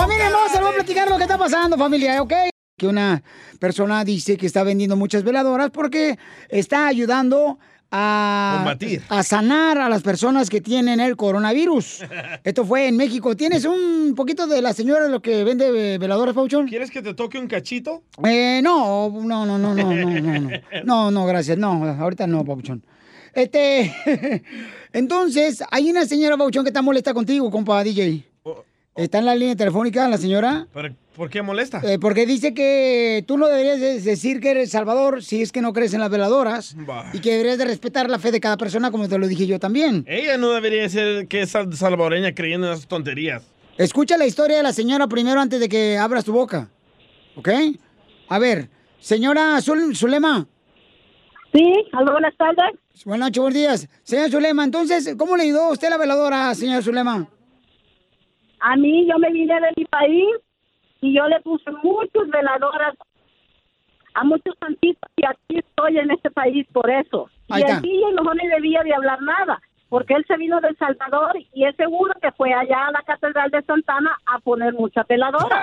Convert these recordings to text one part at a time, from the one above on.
Familia hermosa, le voy a platicar lo que está pasando, familia, ¿ok? Que una persona dice que está vendiendo muchas veladoras porque está ayudando a, Combatir. a sanar a las personas que tienen el coronavirus. Esto fue en México. ¿Tienes un poquito de la señora lo que vende eh, veladoras, Pauchón? ¿Quieres que te toque un cachito? Eh, no, no, no, no, no, no, no, no, no, no, gracias, no, ahorita no, Pauchón. Este, entonces, hay una señora, Pauchón, que está molesta contigo, compa DJ. Está en la línea telefónica la señora. ¿Pero ¿Por qué molesta? Eh, porque dice que tú no deberías de- decir que eres salvador si es que no crees en las veladoras Bah. y que deberías de respetar la fe de cada persona como te lo dije yo también. Ella no debería ser que es sal- salvadoreña creyendo en esas tonterías. Escucha la historia de la señora primero antes de que abras tu boca. ¿Ok? A ver, señora Zul- Zulema. Sí, aló, buenas tardes. Buenas noches, buenos días. Señora Zulema, entonces, ¿cómo le ayudó a usted la veladora, señora Zulema? A mí yo me vine de mi país y yo le puse muchas veladoras a muchos santitos y aquí estoy en este país por eso. Ahí y está. el DJ mejor ni debía de hablar nada, porque él se vino de El Salvador y es seguro que fue allá a la Catedral de Santana a poner muchas veladoras.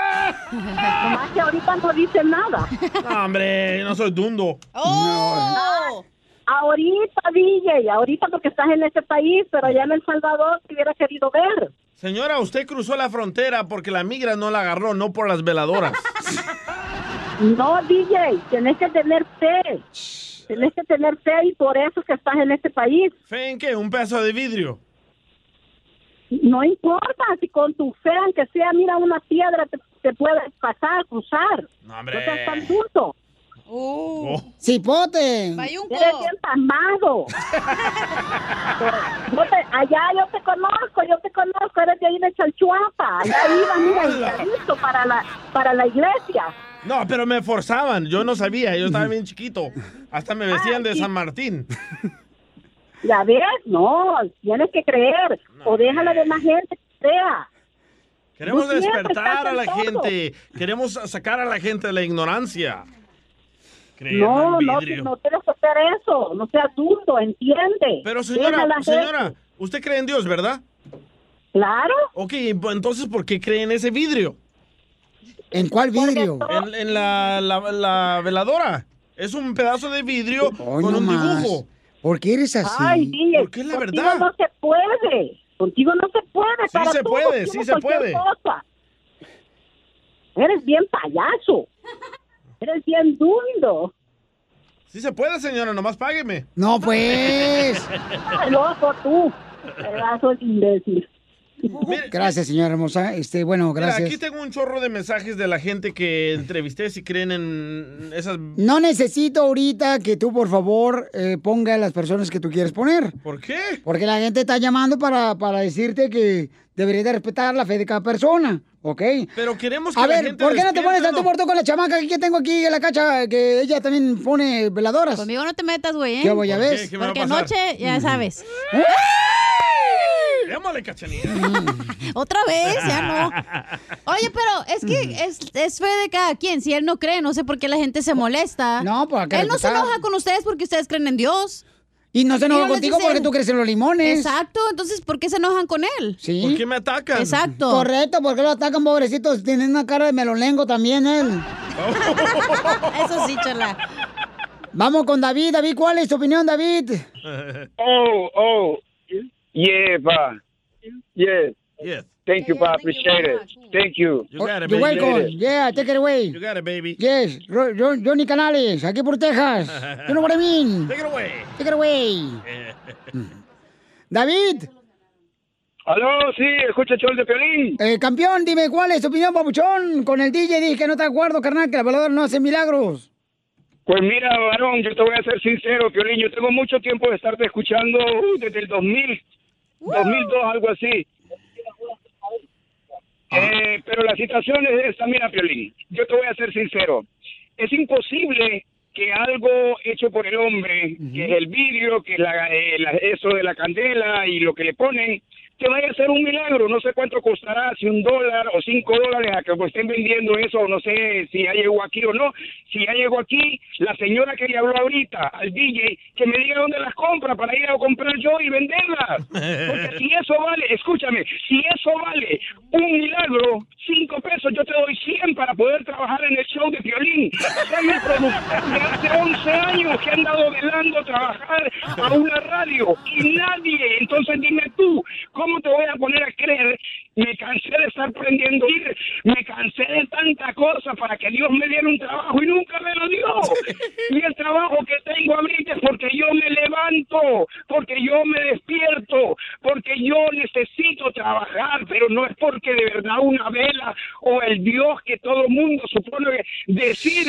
Nomás que ahorita no dice nada. No, hombre, yo no soy dundo. ¡Oh! Ahorita, DJ, ahorita porque estás en este país, pero allá en El Salvador te hubiera querido ver. Señora, usted cruzó la frontera porque la migra no la agarró, no por las veladoras. No, DJ, tenés que tener fe. Tenés que tener fe y por eso que estás en este país. ¿Fe en qué? ¿Un pedazo de vidrio? No importa si con tu fe, aunque sea, mira, una piedra te, te puedes pasar, cruzar. No, No seas tan tonto. Oh. ¡Cipote! Eres bien te- allá yo te conozco, yo te conozco, eres de ahí de Chalchuapa. Allá ibas, mira, listo para la, para la iglesia. No, pero me forzaban. Yo no sabía, yo estaba bien chiquito. Hasta me vestían de San Martín. ¿Ya ves? No, tienes que creer. O déjala de más gente que crea. Queremos despertar a la todo. gente. Queremos sacar a la gente de la ignorancia. No, en no, vidrio. no tienes que hacer eso. No seas dundo, entiende. Pero señora, señora, usted cree en Dios, ¿verdad? Claro. Ok, entonces, ¿por qué cree en ese vidrio? ¿En cuál vidrio? En, en la, la- la veladora. Es un pedazo de vidrio Hoy con no un más. dibujo. ¿Por qué eres así? Ay, Porque es la contigo verdad. no se puede. Contigo no se puede. Sí para se todo puede, sí se puede. cosa. Eres bien payaso. Eres bien dundo. Sí se puede, señora, nomás págueme. No, pues. Loco tú. Pedazo de imbécil. Gracias, señora hermosa. Este, bueno, Mira, gracias. aquí tengo un chorro de mensajes de la gente que entrevisté si creen en esas... No necesito ahorita que tú, por favor, eh, ponga a las personas que tú quieres poner. ¿Por qué? Porque la gente está llamando para, para decirte que deberías de respetar la fe de cada persona, ¿ok? Pero queremos que A la ver, gente ¿por qué no te pones al tú por tú con la chamaca que tengo aquí en la cacha, que ella también pone veladoras? Conmigo no te metas, güey, ¿eh? ¿Qué voy a ¿Por ver? qué? ¿Qué Porque anoche, ya sabes. Llámale, cachanilla. Otra vez, ya no. Oye, pero es que es, es fe de cada quien. Si él no cree, no sé por qué la gente se molesta. No, pues hay que Él no se enoja con ustedes porque ustedes creen en Dios. Y no se enoja Ellos les contigo dicen- porque tú crees en los limones. Exacto, entonces ¿por qué se enojan con él? Sí. ¿Por qué me atacan? Exacto. Correcto, porque lo atacan, pobrecitos. Tienen una cara de melolengo también él. Eso sí, chala. Vamos con David. David, ¿cuál es tu opinión, David? Oh, oh, yeah, pa. Yeah. Yes. Thank you, pa. Appreciate it. Thank you. You got it, You're baby. welcome. Yeah, take it away. You got it, baby. Yes, Ro- Ro- Johnny Canales, aquí por Texas. You know what I mean? Take it away. Take it away. David. Aló, sí, escucha el show de Piolín. Eh, campeón, dime cuál es tu opinión, papuchón. Con el DJ dije que no te acuerdo, carnal, que la veladora no hace milagros. Pues mira, varón, yo te voy a ser sincero, Piolín. Yo tengo mucho tiempo de estarte escuchando uh, desde el 2000, 2002, algo así. Eh, pero la situación es esta, mira, Piolín. Yo te voy a ser sincero. Es imposible que algo hecho por el hombre, que es el vidrio, que es la, eh, la- eso de la candela y lo que le ponen, que vaya a ser un milagro. No sé cuánto costará, si un dólar o cinco dólares a que estén vendiendo eso, no sé si ya llegó aquí o no. Si ya llegó aquí, la señora que le habló ahorita al DJ, que me diga dónde las compra para ir a comprar yo y venderlas. Porque si eso vale, escúchame, si eso vale un milagro, cinco pesos, yo te doy 100 para poder trabajar en el show de violín. Soy el productor de hace 11 años que han dado velando trabajar a una radio y nadie. Entonces dime tú, ¿cómo te voy a poner a creer? Me cansé de estar prendiendo ir, me cansé de tanta cosa para que Dios me diera un trabajo y nunca me lo dio. Y el trabajo que tengo ahorita es porque yo me levanto, porque yo me despierto, porque yo necesito trabajar, pero no es porque de verdad una vela o el Dios que todo mundo supone decir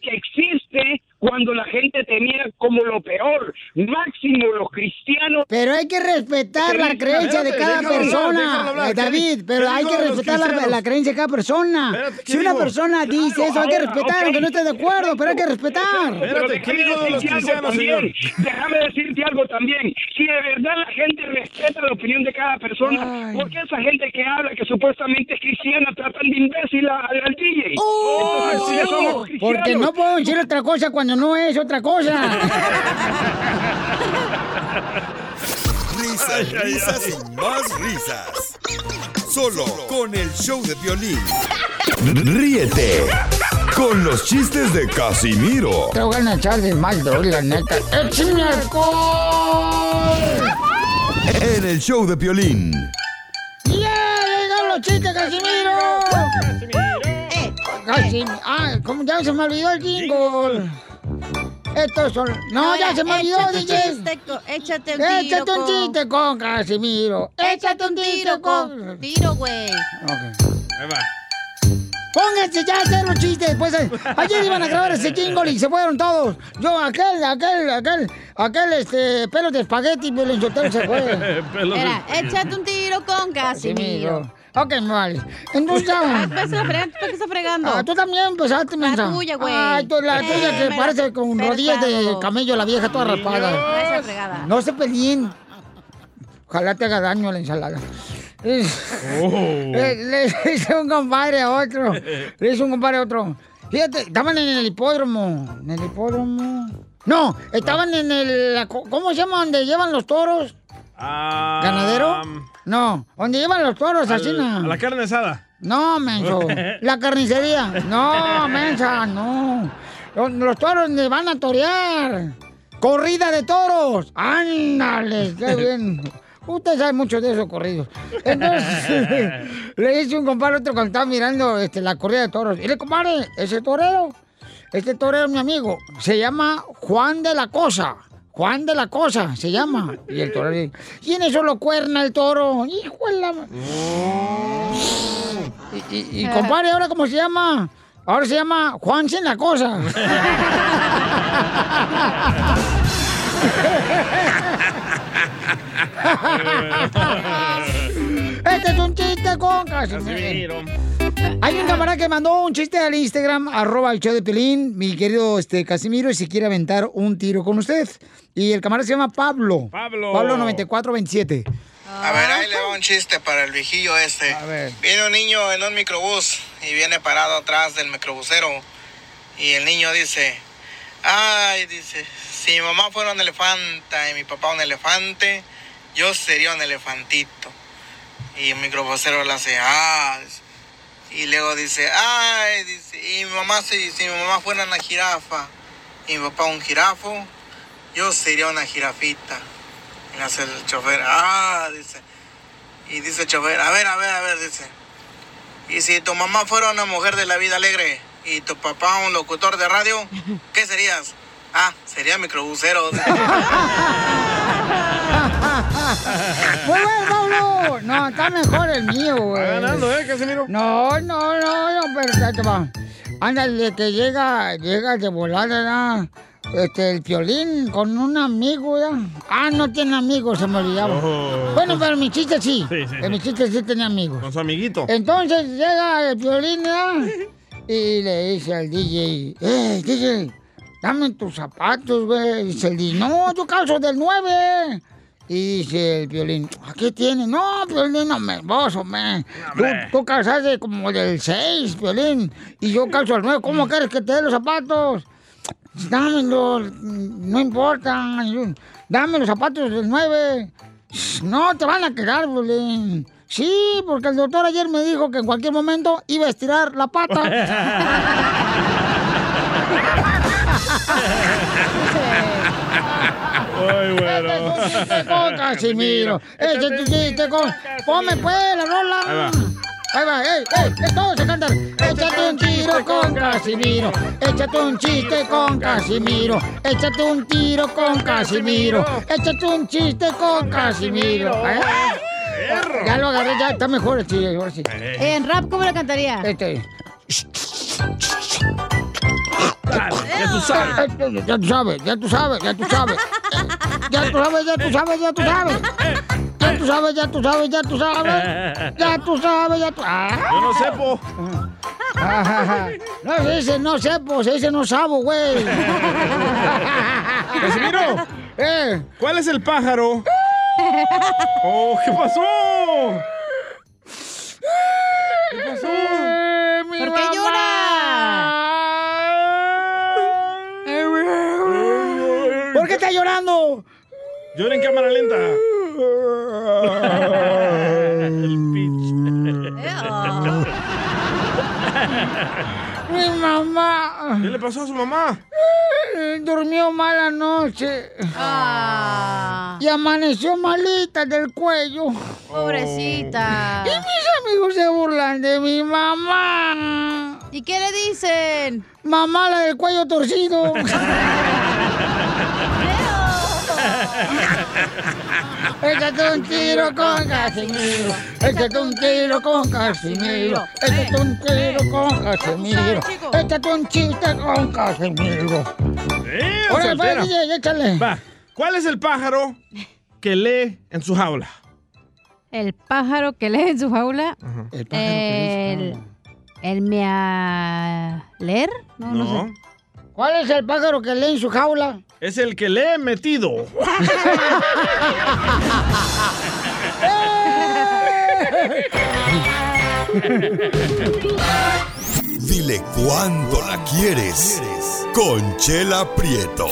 que existe cuando la gente tenía como lo peor, máximo los cristianos. Pero hay que respetar la creencia de cada persona, eh, David, pero hay que respetar la, la creencia de cada persona. Si una persona dice eso, hay que respetar, aunque no esté de acuerdo, pero hay que respetar. Pero déjame decirte algo también. Déjame decirte algo también. Si de verdad la gente respeta la opinión de cada persona, ¿por qué esa gente que habla que supuestamente es cristiana tratan de imbécil a- al, al DJ? Porque no puedo decir otra cosa cuando no es otra cosa. Risas, risas y más risas. Solo con el show de violín. Ríete con los chistes de Casimiro Te voy a echar de mal, la neta. ¡Échame alcohol! en el show de violín. ¡Ya! ¡Llegaron los chistes, Casimiro! Casimiro. Ah, como ya se me olvidó el jingle. Estos son. No, ya se me olvidó, DJ. chiste Échate un tiro Échate un chiste con Casimiro. Échate un tiro con... Tiro, güey. Ahí va. Pónganse ya a hacer los chistes. Pues eh, ayer iban a grabar ese jingle y se fueron todos. Yo, aquel, aquel, aquel, aquel, este, pelo de espagueti, pero el soltero se fue. Mira, échate un tiro con Casimiro. Ok, me vale. Entonces ya. Ah, pues, la ¿tú ¿Por qué estás fregando? Ah, tú también empezaste, mensa. tuya, güey. Ay, tú, la Eh, tuya que parece la- con rodillas de camello, la vieja toda raspada. Esa fregada. No se peleen. Ojalá te haga daño la ensalada. Es- Le, le hice un compadre a otro. Le hice un compadre a otro. Fíjate, estaban en el hipódromo. ¿En el hipódromo? No, estaban en el... la ¿Cómo se llama donde llevan los toros? Ah, ¿Ganadero? No, donde llevan los toros, al- a la carne asada. No, menso. La carnicería. No, mensa, no. Los, los toros donde van a torear. Corrida de toros. Ándale, qué bien. Usted sabe mucho de esos corridos. Entonces, le hice un compadre otro cuando estaba mirando este, la corrida de toros. Y le compadre, ese torero, este torero mi amigo, se llama Juan de la Cosa. Juan de la Cosa se llama. Y el toro le y en eso lo cuerna el toro. Hijo de la... Y, y, y, compadre, ¿ahora cómo se llama? Ahora se llama Juan sin la Cosa. Este es un chiste con Casimiro. Hay un camarada que mandó un chiste al Instagram, arroba el show de Pelín, mi querido este, Casimiro, y si quiere aventar un tiro con usted. Y el camarada se llama Pablo. Pablo. Pablo 9427. A ver, ahí le va un chiste para el viejillo este. Viene un niño en un microbús y viene parado atrás del microbusero. Y el niño dice, ay, dice, si mi mamá fuera un elefante y mi papá un elefante, yo sería un elefantito. Y el microbusero le hace, ah. dice. Y luego dice, ay, dice, y mi mamá, si, si mi mamá fuera una jirafa y mi papá un jirafo, yo sería una jirafita. Y hace el chofer, ah, dice. Y dice el chofer, a ver, a ver, a ver, dice. Y si tu mamá fuera una mujer de la vida alegre y tu papá un locutor de radio, ¿qué serías? Ah, sería microbusero. Muy bueno, Pablo. No, está mejor el mío, güey. Va ganando, ¿eh, Casimiro? No, no, no, no, pero ya te va. Ándale, que llega, llega de volada, ¿verdad? Este, el violín con un amigo, ¿ya? Ah, no tiene amigos, se me olvidaba. Oh. Bueno, pero mi chiste sí. Sí, sí. Mi chiste sí tenía amigos. Con su amiguito. Entonces llega el violín, ¿verdad? Y le dice al DJ, ¡eh, DJ! Dame tus zapatos, güey. Dice el DJ, no, yo calzo del 9. Y dice el violín, ¿a qué tiene? No, violín, no me vos, hombre. Tú, tú calzaste como del 6, violín. Y yo calzo al 9. ¿Cómo quieres que te dé los zapatos? Dámelos, no importa. Dame los zapatos del 9. No te van a quedar, violín. Sí, porque el doctor ayer me dijo que en cualquier momento iba a estirar la pata. Ay, bueno. Este es un chiste con Casimiro. Este es un chiste con... Ponme pues la rola. Ahí va. Ahí va, ey, ey, todos se cantan. Échate un tiro con Casimiro. Échate un chiste con Casimiro. Échate un tiro con Casimiro. Échate un chiste con Casimiro. ¿Eh? Ya lo agarré, ya está mejor el chiste, ahora sí. En rap, ¿cómo lo cantaría? Este. Ya tú sabes. Ya tú sabes, ya tú sabes, ya tú sabes. Ya tú sabes, ya tú sabes, ya tú sabes. Ya tú sabes, ya tú sabes, ya tú sabes. Ya tú sabes, ya tú Ah. Yo no sepo. No se dice no sepo, se dice no sabo, güey. Casimiro, Eh. ¿cuál es el pájaro? Oh, ¿qué pasó? ¿Qué pasó? Eh, mi ¿Por qué mamá. ¿Por qué está llorando? Llora en cámara lenta. El Mi mamá. ¿Qué le pasó a su mamá? Durmió mala noche. Ah, Y amaneció malita del cuello. pobrecita. Y mis amigos se burlan de mi mamá. ¿Y qué le dicen? Mamá, la del cuello torcido. Échate un tiro con Casimiro. Échate un tiro con Casimiro. Échate un tiro con Casimiro. Échate un chiste con Casimiro. Eh, soltera. pues, DJ, échale. Va. ¿Cuál es el pájaro que lee en su jaula? El pájaro que lee en su jaula. El pájaro que El. El mealer. No, no, sé. ¿Cuál es el pájaro que lee en su jaula? Es el que lee metido. Dile cuándo la quieres. Conchela Prieto.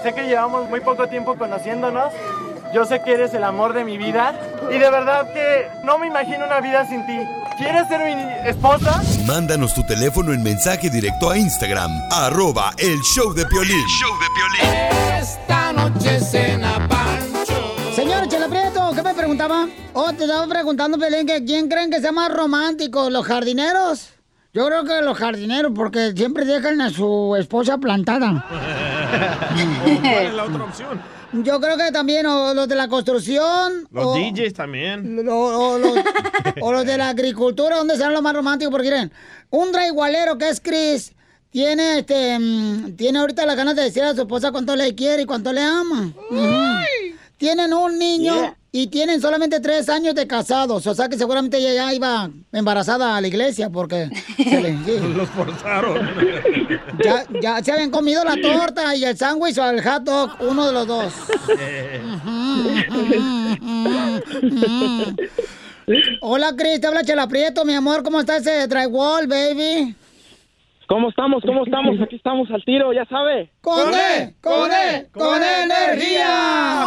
Sé que llevamos muy poco tiempo conociéndonos. Yo sé que eres el amor de mi vida. Y de verdad que no me imagino una vida sin ti. ¿Quieres ser mi esposa? Mándanos tu teléfono en mensaje directo a Instagram, arroba el show de Piolín. Esta noche cena Pancho. Señor Chela Prieto, ¿qué me preguntaba? Oh, te estaba preguntando, Pelín, que quién creen que sea más romántico, los jardineros. Yo creo que los jardineros, porque siempre dejan a su esposa plantada. ¿O ¿Cuál es la otra opción? Yo creo que también o los de la construcción. Los o, DJs también. o- o los, o los de la agricultura, donde serán los más románticos? Porque miren, un draigualero que es Chris tiene este mm, tiene ahorita las ganas de decir a su esposa cuánto le quiere y cuánto le ama. Tienen un niño Yeah. Y tienen solamente tres años de casados. O sea que seguramente ella ya iba embarazada a la iglesia porque se le- sí. Los forzaron. ya, ya se habían comido la torta y el sándwich o el hot dog, uno de los dos. Hola, Cris, te habla Chela Prieto, mi amor. ¿Cómo está ese drywall, baby? ¿Cómo estamos? ¿Cómo estamos? Aquí estamos al tiro, ya sabe. ¡Con E! ¡Con E! ¡Con energía!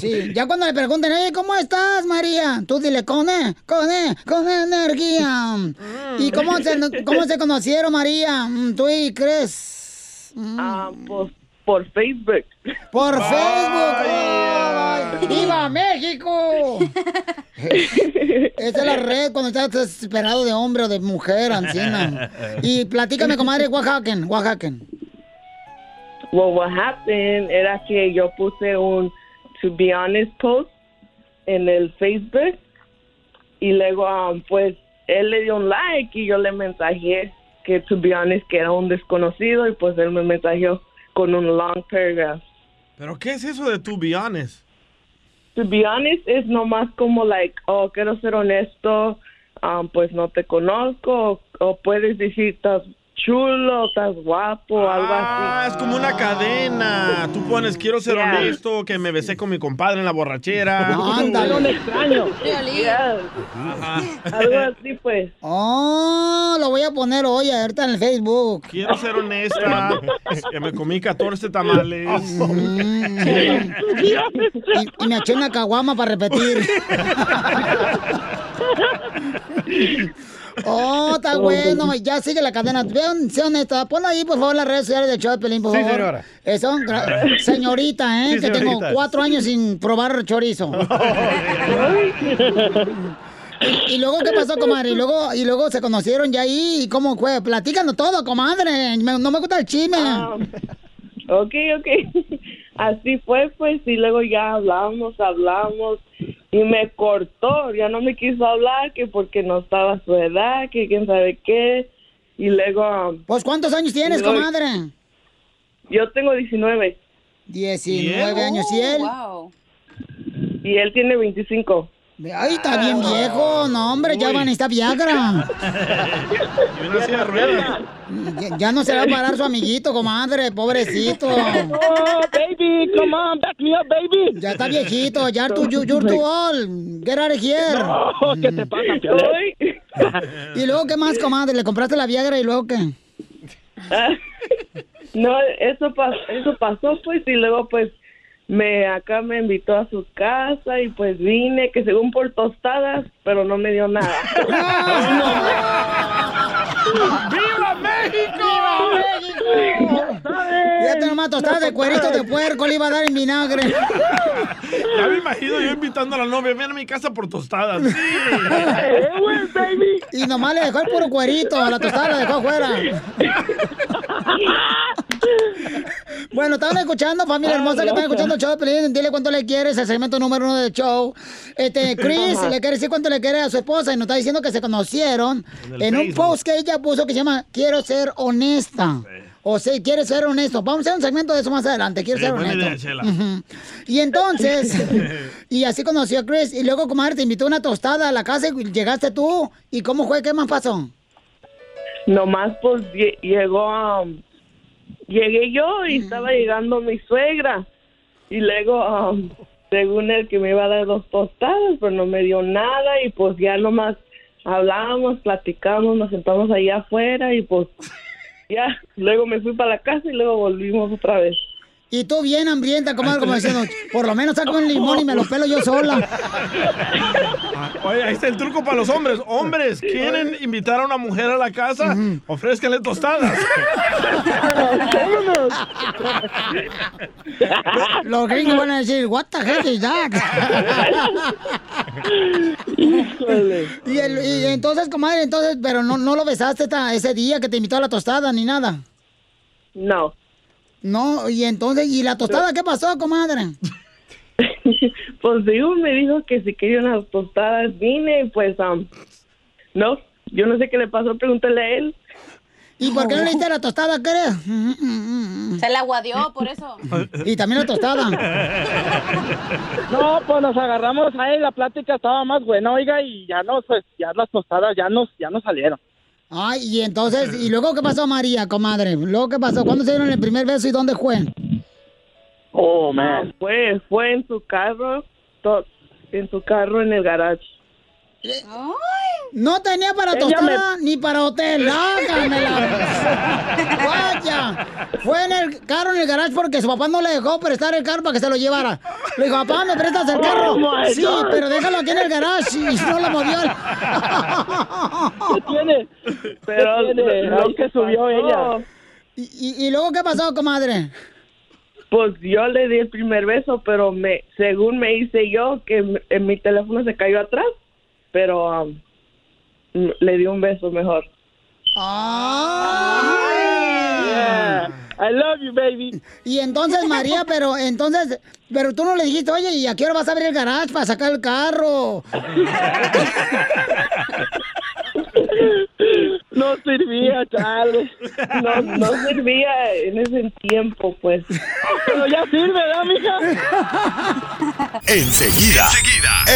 Sí, ya cuando le pregunten, oye, ¿cómo estás, María? Tú dile, con E, con E, con energía. ¿Y cómo se, cómo se conocieron, María? Mm, ¿Tú y Cris? Ah, pues por Facebook. Por Facebook. ¡Viva México! Esa es la red cuando estás desesperado de hombre o de mujer, anciana. Y platícame, comadre, Oaxaca, Oaxaca. Well, what happened era que yo puse un to be honest post en el Facebook y luego um, pues él le dio un like y yo le mensajé que to be honest que era un desconocido y pues él me mensajeó con un long paragraph. ¿Pero qué es eso de to be honest? To be honest es nomás como like, oh, quiero ser honesto, um, pues no te conozco, o, o puedes decir, estás chulo, estás guapo, algo Ah, así. es como una cadena. Tú pones, quiero ser Yeah. honesto, que me besé con mi compadre en la borrachera. Ándale. Un extraño. Yes. Ajá. Algo así, pues. Oh, lo voy a poner hoy ahorita en el Facebook. Quiero ser honesta, que me comí 14 tamales. Y, y me eché una caguama para repetir. Oh, está bueno. Ya sigue la cadena. Vean, sea honesta. Pon ahí, por favor, las redes sociales de Pelín, por Sí, favor. señora. Eh, señorita, ¿eh? Sí, que tengo cuatro años sin probar chorizo. y, y luego, ¿qué pasó, comadre? Y luego, y luego se conocieron ya ahí. ¿Y cómo fue? Platícanos todo, comadre. Me- no me gusta el chisme. Ah, ok, ok. Así fue, pues, y luego ya hablamos, hablamos, y me cortó, ya no me quiso hablar, que porque no estaba a su edad, que quién sabe qué, y luego... um, Pues, ¿cuántos años tienes, luego- comadre? Yo tengo 19. 19 años, ¿y él? Y él tiene 25. Ay, está bien viejo. No, hombre, ya van a estar Viagra. Y una silla de ruedas. Ya, ya no se va a parar su amiguito, comadre, pobrecito. Oh, baby, come on, back me up, baby. Ya está viejito, ya tú, you, you're too old. Get out of here. No, ¿qué te pasa, Piolín? ¿Y luego qué más, comadre? ¿Le compraste la Viagra y luego qué? No, eso, pa- eso pasó, pues, y luego, pues, me acá me invitó a su casa y pues vine, que según por tostadas, pero no me dio nada. ¡Viva México! Ya te nomás tostadas de cuerito de puerco le iba a dar en vinagre. Ya me imagino yo invitando a la novia, ven a mi casa por tostadas. Sí. Y nomás le dejó el puro cuerito, a la tostada la dejó afuera. Bueno, estaban escuchando, familia hermosa, que están escuchando el show de Pelín. Dile cuánto le quieres, el segmento número uno del show. Este, Chris Ajá. le quiere decir cuánto le quiere a su esposa y nos está diciendo que se conocieron En un post que ella puso que se llama Quiero ser honesta. O sea, quiere ser honesto. Vamos a hacer un segmento de eso más adelante. Quiero Sí, ser honesto. idea, Chela. Ujú. Y entonces, y así conoció a Chris. Y luego, comadre, te invitó una tostada a la casa y llegaste tú. ¿Y cómo fue? ¿Qué más pasó? Nomás, pues, lle- llegó a... llegué yo y estaba llegando mi suegra. Y luego, um, según él, que me iba a dar dos tostadas, pero no me dio nada. Y pues ya nomás hablábamos, platicamos, nos sentamos ahí afuera y pues ya. Luego me fui para la casa y luego volvimos otra vez. Y tú bien hambrienta, comadre, como diciendo, por lo menos saco un limón y me lo pelo yo sola. Ah, Oye, ahí está el truco para los hombres. Hombres, ¿quieren invitar a una mujer a la casa? Ofrézcanle tostadas. Los gringos van a decir, what the heck is that? y, el- y entonces, comadre, entonces, pero no, no lo besaste esta- ese día que te invitó a la tostada ni nada. No. No, y entonces, ¿y la tostada qué pasó, comadre? Pues digo, me dijo que si quería unas tostadas, vine, pues, um, no, yo no sé qué le pasó, pregúntale a él. ¿Y por qué no le diste la tostada, crees? Se la aguadió, por eso. Y también la tostada. No, pues nos agarramos ahí, la plática estaba más buena, oiga, y ya nos, pues, ya las tostadas ya nos, ya nos salieron. Ay, y entonces, ¿y luego qué pasó, María, comadre? ¿Luego qué pasó? ¿Cuándo se dieron el primer beso y dónde fue? Oh, man. fue, fue en su carro, to- en su carro en el garage. No tenía para tostada ni para hotel. Hágamela. Vaya. Fue en el carro, en el garage, porque su papá no le dejó prestar el carro para que se lo llevara. Le dijo, papá, ¿me prestas el carro? Oh, my sí, God. pero déjalo aquí en el garage y no lo movió. ¿Qué tiene? Pero ¿Qué tiene? lo que subió pasó- ella. ¿Y, y, y luego qué pasó, comadre? Pues yo le di el primer beso, pero me, según me hice yo, que m- en mi teléfono se cayó atrás, pero um, le di un beso mejor. Yeah. I love you, baby. Y entonces, María, pero entonces, pero tú no le dijiste, oye, ¿y a qué hora vas a abrir el garage para sacar el carro? No servía, chale. No, no servía en ese tiempo, pues. Pero ya sirve, ¿verdad, mija? Enseguida,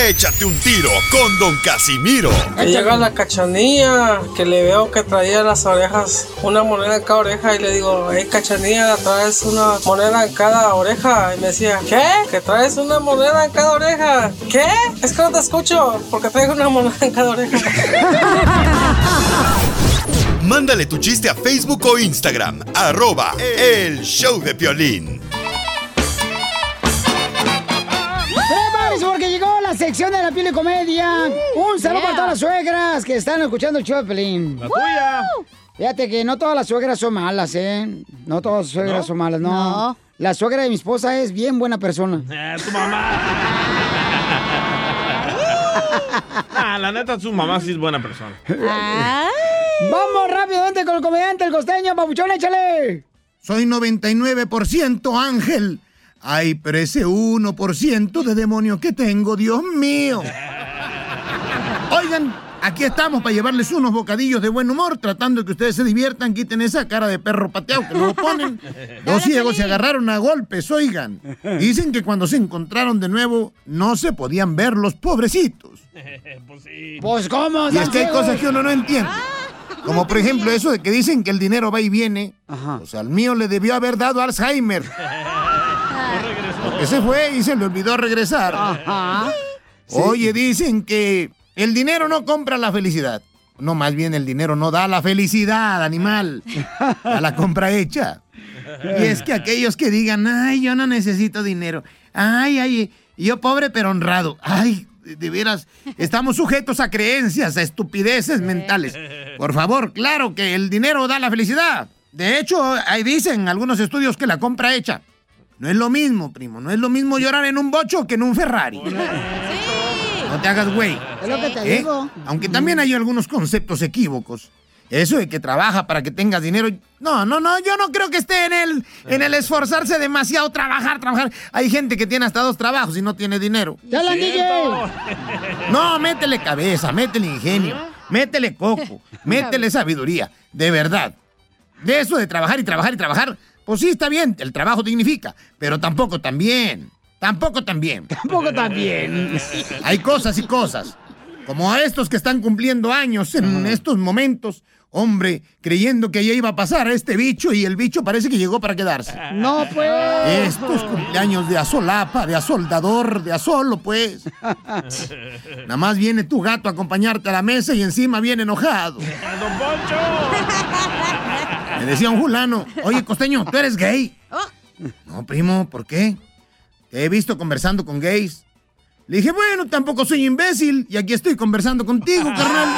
échate un tiro con Don Casimiro. Que llega la cachanilla, que le veo que traía las orejas, una moneda en cada oreja, y le digo, hey cachanilla, traes una moneda en cada oreja. Y me decía, ¿qué? ¿Que traes una moneda en cada oreja? ¿Qué? Es que no te escucho, porque traigo una moneda en cada oreja. Mándale tu chiste a Facebook o Instagram, arroba el show de Piolín. ¡Prepárense porque llegó la sección de la piel de comedia! Un saludo Yeah. para todas las suegras que están escuchando el show de Pelín. La tuya. Fíjate que no todas las suegras son malas, ¿eh? No todas las suegras ¿No? son malas, no. No. La suegra de mi esposa es bien buena persona. Eh, tu mamá. Ah, la neta, su mamá sí es buena persona. Vamos rápidamente con el comediante, el costeño, papuchón, échale. Soy 99% ángel. Ay, pero ese 1% de demonio que tengo, Dios mío. Oigan, aquí estamos para llevarles unos bocadillos de buen humor, tratando de que ustedes se diviertan, quiten esa cara de perro pateado que luego ponen. Dos ciegos se agarraron a golpes, oigan. Dicen que cuando se encontraron de nuevo, no se podían ver los pobrecitos. Pues, ¿cómo? Y es que hay cosas que uno no entiende. Como por ejemplo eso de que dicen que el dinero va y viene. O sea, al mío le debió haber dado Alzheimer. Porque se fue y se le olvidó regresar. Oye, dicen que el dinero no compra la felicidad. No, más bien el dinero no da la felicidad, animal. A la compra hecha. Y es que aquellos que digan, ay, yo no necesito dinero. Ay, ay, yo pobre pero honrado. Ay, de veras, estamos sujetos a creencias, a estupideces mentales. Por favor, claro que el dinero da la felicidad. De hecho, ahí dicen algunos estudios que la compra hecha. No es lo mismo, primo. No es lo mismo llorar en un bocho que en un Ferrari. No te hagas güey. Es lo que te ¿Eh? digo. Aunque también hay algunos conceptos equívocos. Eso de que trabaja para que tengas dinero. No, no, no, yo no creo que esté en el, en el esforzarse demasiado, trabajar, trabajar. Hay gente que tiene hasta dos trabajos y no tiene dinero. ¡Ya la DJ! No, métele cabeza, métele ingenio, métele coco, métele sabiduría, de verdad. De eso de trabajar y trabajar y trabajar, pues sí está bien, el trabajo dignifica, pero tampoco también, tampoco también. Tampoco también. Hay cosas y cosas, como a estos que están cumpliendo años en estos momentos, hombre, creyendo que ya iba a pasar a este bicho y el bicho parece que llegó para quedarse. No, pues. Estos cumpleaños de asolapa, de asoldador, de asolo, pues. Nada más viene tu gato a acompañarte a la mesa y encima viene enojado. ¡Don Poncho! Me decía un fulano, oye, costeño, ¿tú eres gay? No, primo, ¿por qué? Te he visto conversando con gays. Le dije, bueno, tampoco soy imbécil y aquí estoy conversando contigo, carnal.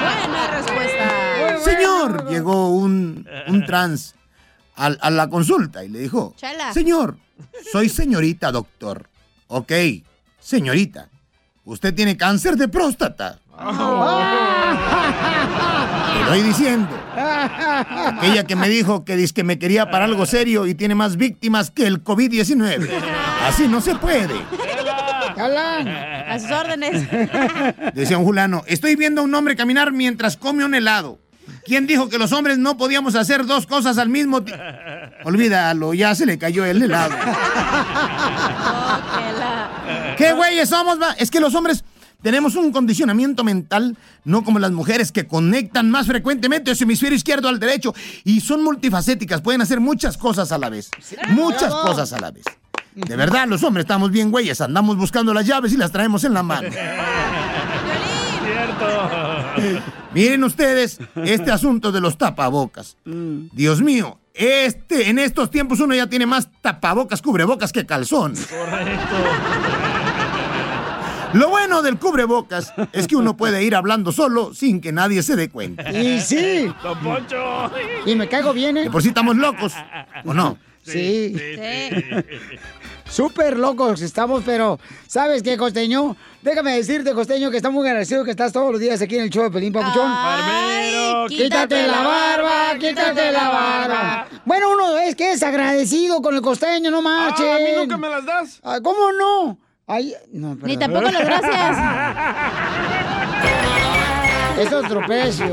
Buena respuesta. Señor, llegó un, un trans a, la consulta y le dijo, Chela. señor, soy señorita doctor. Ok, señorita, usted tiene cáncer de próstata. Te estoy diciendo. Aquella que me dijo que, dice que me quería para algo serio y tiene más víctimas que el COVID-19. Así no se puede. A sus órdenes. Decía un fulano, estoy viendo a un hombre caminar mientras come un helado. ¿Quién dijo que los hombres no podíamos hacer dos cosas al mismo tiempo? Olvídalo, ya se le cayó el helado. ¿Qué güeyes somos? va? Es que los hombres tenemos un condicionamiento mental, no como las mujeres que conectan más frecuentemente su hemisferio izquierdo al derecho y son multifacéticas, pueden hacer muchas cosas a la vez. Muchas cosas a la vez. De verdad, los hombres estamos bien güeyes, andamos buscando las llaves y las traemos en la mano. Miren ustedes este asunto de los tapabocas. Dios mío, este, en estos tiempos uno ya tiene más tapabocas, cubrebocas que calzón. Lo bueno del cubrebocas es que uno puede ir hablando solo sin que nadie se dé cuenta. Y sí. Don Poncho. Y me caigo bien, ¿eh? Que por si estamos locos, ¿o no? Sí. Súper locos estamos, pero ¿sabes qué, Costeño? Déjame decirte, Costeño, que está muy agradecido que estás todos los días aquí en el show de Pelín Papuchón. Barbero, quítate la barba, quítate la barba. Bueno, uno es que es agradecido con el Costeño, no marches. Ah, a mí nunca me las das. Ah, ¿Cómo no? Ay, no, Ni tampoco las gracias. Eso es otro precio.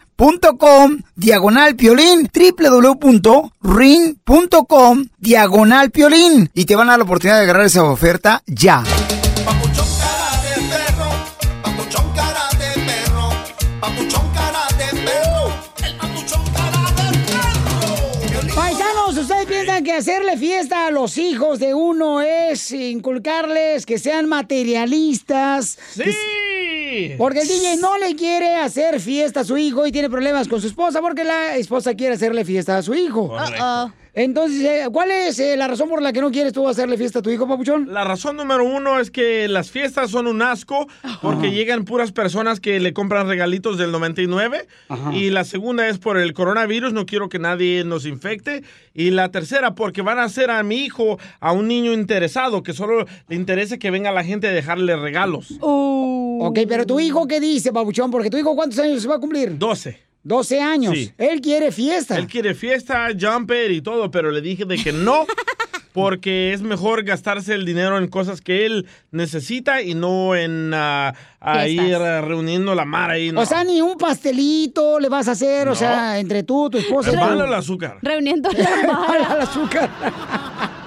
punto com diagonal piolín www.ring.com diagonal piolín y te van a dar la oportunidad de agarrar esa oferta ya. Paisanos, ¿ustedes piensan que hacerle fiesta a los hijos de uno es inculcarles que sean materialistas? Sí. Porque el DJ no le quiere hacer fiesta a su hijo y tiene problemas con su esposa porque la esposa quiere hacerle fiesta a su hijo. Correcto. Entonces, eh, ¿cuál es eh, la razón por la que no quieres tú hacerle fiesta a tu hijo, papuchón? La razón número uno es que las fiestas son un asco porque llegan puras personas que le compran regalitos del 99. Ajá. Y la segunda es por el coronavirus, no quiero que nadie nos infecte. Y la tercera, porque van a hacer a mi hijo a un niño interesado, que solo le interesa que venga la gente a dejarle regalos. Ok, pero tu hijo, ¿qué dice, papuchón? Porque tu hijo, ¿cuántos años se va a cumplir? 12. 12 años. Sí. Él quiere fiesta. Él quiere fiesta, jumper y todo, pero le dije de que no, porque es mejor gastarse el dinero en cosas que él necesita y no en ah, a ir reuniendo la mar ahí. No. O sea, ni un pastelito le vas a hacer, o No. sea, entre tú, tu esposa. es malo el azúcar. Reuniendo Es mala el azúcar.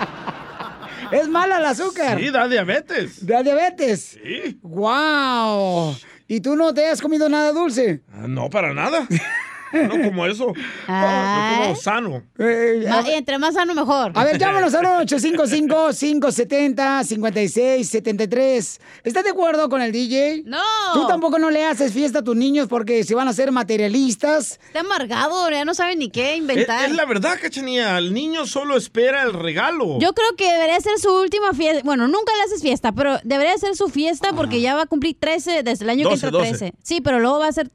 es mala el azúcar. Sí, da diabetes. ¿Da diabetes? Sí. ¡Wow! ¿Y tú no te has comido nada dulce? Ah, No, para nada. No como eso. No como sano. Eh, entre más sano, mejor. a ver, llámanos al 855-570-5673. ¿Estás de acuerdo con el DJ? No. ¿Tú tampoco no le haces fiesta a tus niños porque se van a hacer materialistas? Está amargado, ya no sabe ni qué inventar. es la verdad, cachanía. El niño solo espera el regalo. Yo creo que debería ser su última fiesta. Bueno, nunca le haces fiesta, pero debería ser su fiesta porque ya va a cumplir 13 desde el año 12, que entra 12. 13. Sí, pero luego va a ser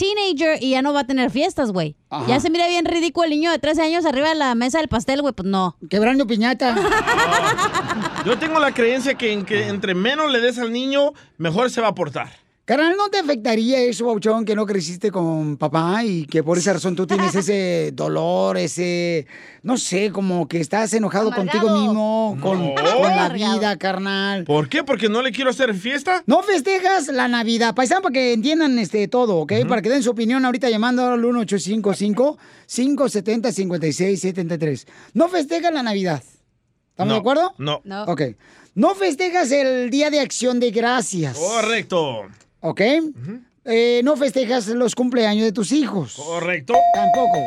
teenager y ya no va a tener fiestas, güey. Ya se mira bien ridículo el niño de 13 años arriba de la mesa del pastel, güey. Pues no. Quebrando piñata. Yo tengo la creencia que, en que entre menos le des al niño, mejor se va a portar. Carnal, ¿no te afectaría eso, Bauchón, que no creciste con papá y que por esa razón tú tienes ese dolor, ese, no sé, como que estás enojado Amargado. contigo mismo, con, No. con la vida, carnal? ¿Por qué? ¿Porque no le quiero hacer fiesta? No festejas la Navidad, paisano, para que entiendan este todo, ¿ok? Para que den su opinión ahorita llamando al 1855-570-5673. No festejas la Navidad. ¿Estamos No, de acuerdo? no. No. Ok. No festejas el Día de Acción de Gracias. Correcto. ¿Ok? Eh, no festejas los cumpleaños de tus hijos. Correcto. Tampoco.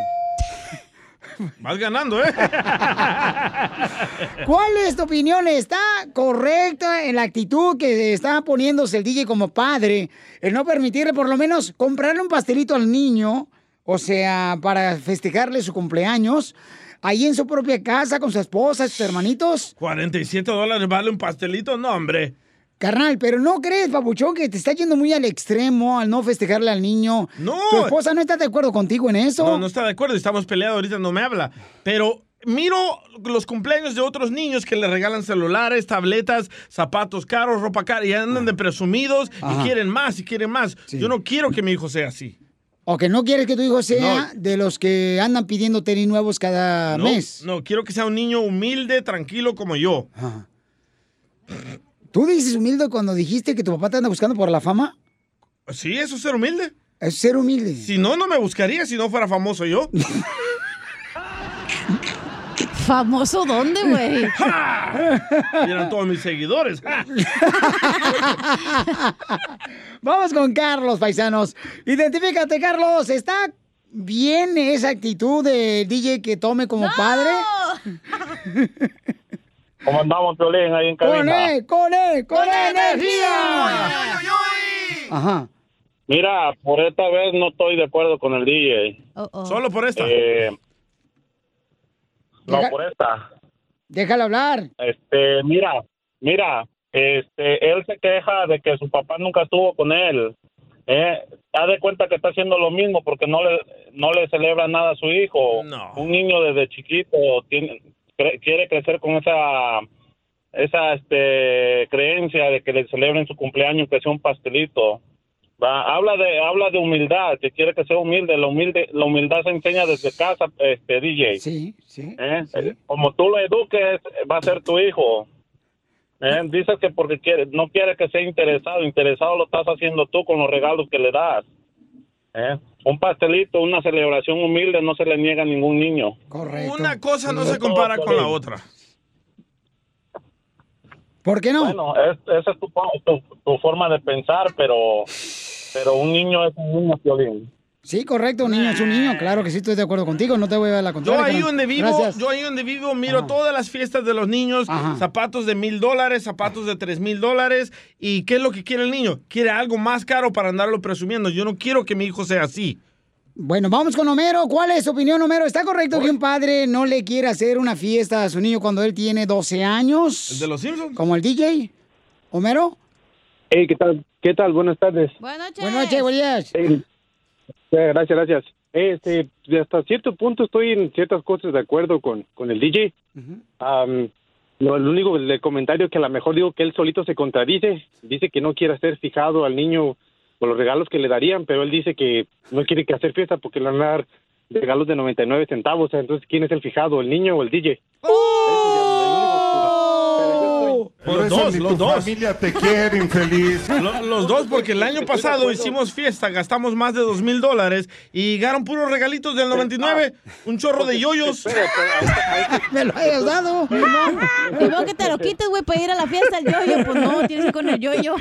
Vas ganando, ¿eh? ¿Cuál es tu opinión? ¿Está correcta en la actitud que está poniéndose el DJ como padre? El no permitirle por lo menos comprarle un pastelito al niño, o sea, para festejarle su cumpleaños, ahí en su propia casa con su esposa, sus hermanitos. 47 dólares vale un pastelito, no, hombre. Carnal, pero ¿no crees, papuchón, que te está yendo muy al extremo al no festejarle al niño? No. ¿Tu esposa no está de acuerdo contigo en eso? No, no está de acuerdo, estamos peleados, ahorita no me habla. Pero miro los cumpleaños de otros niños que le regalan celulares, tabletas, zapatos caros, ropa cara, y andan de presumidos Ajá. y quieren más y quieren más. Yo no quiero que mi hijo sea así. ¿O que no quieres que tu hijo sea de los que andan pidiendo tenis nuevos cada No, mes? no, quiero que sea un niño humilde, tranquilo como yo. ¿Tú dices humilde cuando dijiste que tu papá te anda buscando por la fama? Sí, eso es ser humilde. Es ser humilde. Si no, no me buscaría si no fuera famoso yo. ¿Famoso dónde, güey? Eran todos mis seguidores. Vamos con Carlos, paisanos. Identifícate, Carlos. ¿Está bien esa actitud de DJ que tome como padre? ¿Cómo andamos, Piolín, ahí en ¡Con cabina? él, con él, con energía! Ajá. Mira, por esta vez no estoy de acuerdo con el DJ. Solo por esta. Eh, no, por esta. Déjalo hablar. Este, mira, mira, este, él se queja de que su papá nunca estuvo con él. Eh, da de cuenta que está haciendo lo mismo porque no le, no le celebra nada a su hijo. Un niño desde chiquito tiene, cre- quiere crecer con esa esa este creencia de que le celebren su cumpleaños que sea un pastelito. Va, habla de habla de humildad, que quiere que sea humilde, la humilde la humildad se enseña desde casa, este DJ. Sí, sí. ¿Eh? Como tú lo eduques, va a ser tu hijo. ¿Eh? Dices que porque quiere, no quiere que sea interesado, interesado lo estás haciendo tú con los regalos que le das. ¿Eh? Un pastelito, una celebración humilde no se le niega a ningún niño. Correcto. Una cosa no se compara con la otra. ¿Por qué no? Bueno, es- esa es tu, tu, tu forma de pensar, pero, pero un niño es un niño, Piolín. Sí, correcto, un niño es un niño. Claro que sí, estoy de acuerdo contigo. No te voy a dar la Yo contraria. ahí carnal. donde vivo, Gracias. yo ahí donde vivo miro todas las fiestas de los niños, zapatos de mil dólares, zapatos de tres mil dólares. ¿Y qué es lo que quiere el niño? Quiere algo más caro para andarlo presumiendo. Yo no quiero que mi hijo sea así. Bueno, vamos con Homero. ¿Cuál es su opinión, Homero? ¿Está correcto que un padre no le quiera hacer una fiesta a su niño cuando él tiene 12 años? ¿El de los Simpsons? Como el DJ. ¿Homero? Hey, ¿qué tal? ¿Qué tal? Buenas tardes. Buenas noches. Buenas noches, buenos días. Gracias, gracias. Este, de hasta cierto punto estoy en ciertas cosas de acuerdo con, con el DJ. Am, lo, lo único del comentario que a lo mejor digo que él solito se contradice. Dice que no quiere ser fijado al niño por los regalos que le darían, pero él dice que no quiere que hacer fiesta porque le van a dar regalos de 99 centavos. Entonces, ¿quién es el fijado, el niño o el DJ? Los Por eso dos, ni los tu dos. familia te quiere, infeliz. Lo- Los dos, porque el año pasado hicimos fiesta, gastamos más de dos mil dólares y llegaron puros regalitos del 99, un chorro de yoyos. Me lo hayas dado. Y veo que te lo quites, güey, para ir a la fiesta del yoyo. Pues no, tienes que ir con el yoyo.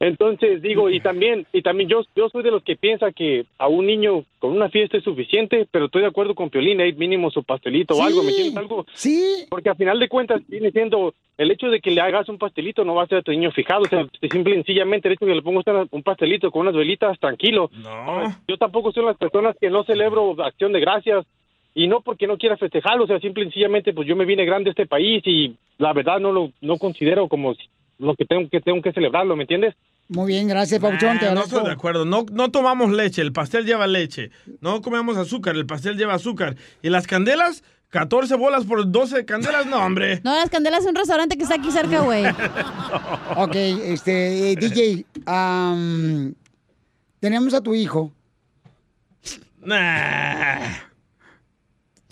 Entonces digo, y también, y también yo, yo soy de los que piensa que a un niño con una fiesta es suficiente, pero estoy de acuerdo con Piolín, hay mínimo su pastelito o algo, ¿me entiendes? Algo. Sí. Porque al final de cuentas viene siendo el hecho de que le hagas un pastelito no va a ser a tu niño fijado, o sea, simple y sencillamente el hecho de que le pongas un pastelito con unas velitas, tranquilo. No. Yo tampoco soy las personas que no celebro acción de gracias y no porque no quiera festejarlo, o sea, simple y sencillamente pues yo me vine grande a este país y la verdad no lo no considero como lo que tengo que tengo que celebrarlo, ¿me entiendes? Muy bien, gracias, Pabuchón. Te Ah, no estoy de acuerdo. No, no tomamos leche, el pastel lleva leche. No comemos azúcar, el pastel lleva azúcar. ¿Y las candelas? 14 bolas por 12 candelas, no, hombre. No, las candelas es un restaurante que está aquí cerca, güey. Ok, este, eh, DJ, am, tenemos a tu hijo. Nah.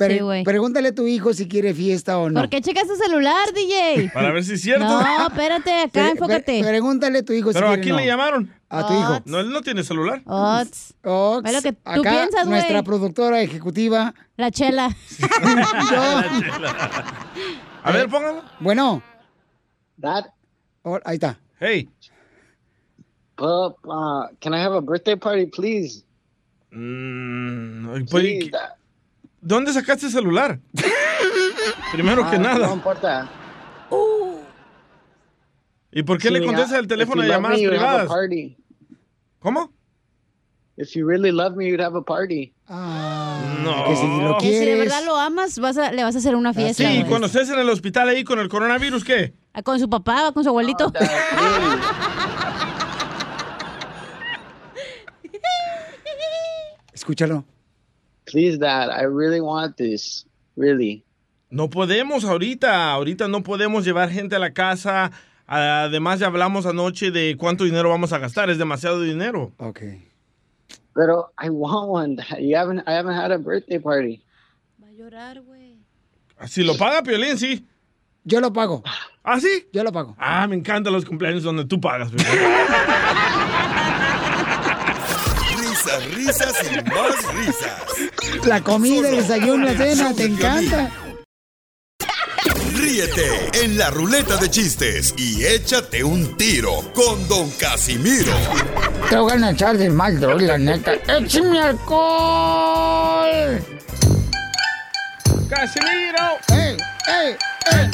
Pre- Sí, güey. Pregúntale a tu hijo si quiere fiesta o no. ¿Por qué checas tu celular, DJ? Para ver si es cierto. No, espérate, acá, Pre- enfócate. pre- pregúntale a tu hijo ¿Pero si a quiere quién no. le llamaron? A tu hijo. No, él no tiene celular. Ots. Ve lo que tú acá, piensas, güey. nuestra productora ejecutiva. La chela. A ver, póngalo. Bueno. Dad. Oh, ahí está. Hey. Pup, uh, can I have a birthday party, please? Mm, ¿qué- ¿Dónde sacaste el celular? Primero que Ah, nada. No importa. ¿Y por qué le contestas el teléfono love llamadas me, a privadas? ¿Cómo? If you really love me, you'd have a party. No. Que si lo si de verdad lo amas, vas a- le vas a hacer una fiesta. Sí, cuando estés en el hospital ahí con el coronavirus, ¿qué? Ah, Con su papá, con su abuelito. Escúchalo. Please, Dad. I really want this. Really. No podemos ahorita, ahorita no podemos llevar gente a la casa. Además ya hablamos anoche de cuánto dinero vamos a gastar, es demasiado dinero. Ok. Pero I want one. Dad. You haven't. I haven't had a birthday party. Si lo paga Piolín, sí. Yo lo pago. ¿Ah, sí? Yo lo pago. Ah, me encantan los cumpleaños donde tú pagas. Piolín. Risas, risas y más risas. La comida, el desayuno, la cena, te encanta. Ríete en la ruleta de chistes y échate un tiro con Don Casimiro. Te voy a echar de mal, droga, la neta. ¡Échame alcohol! ¡Casimiro! ¡Ey, ey, ey!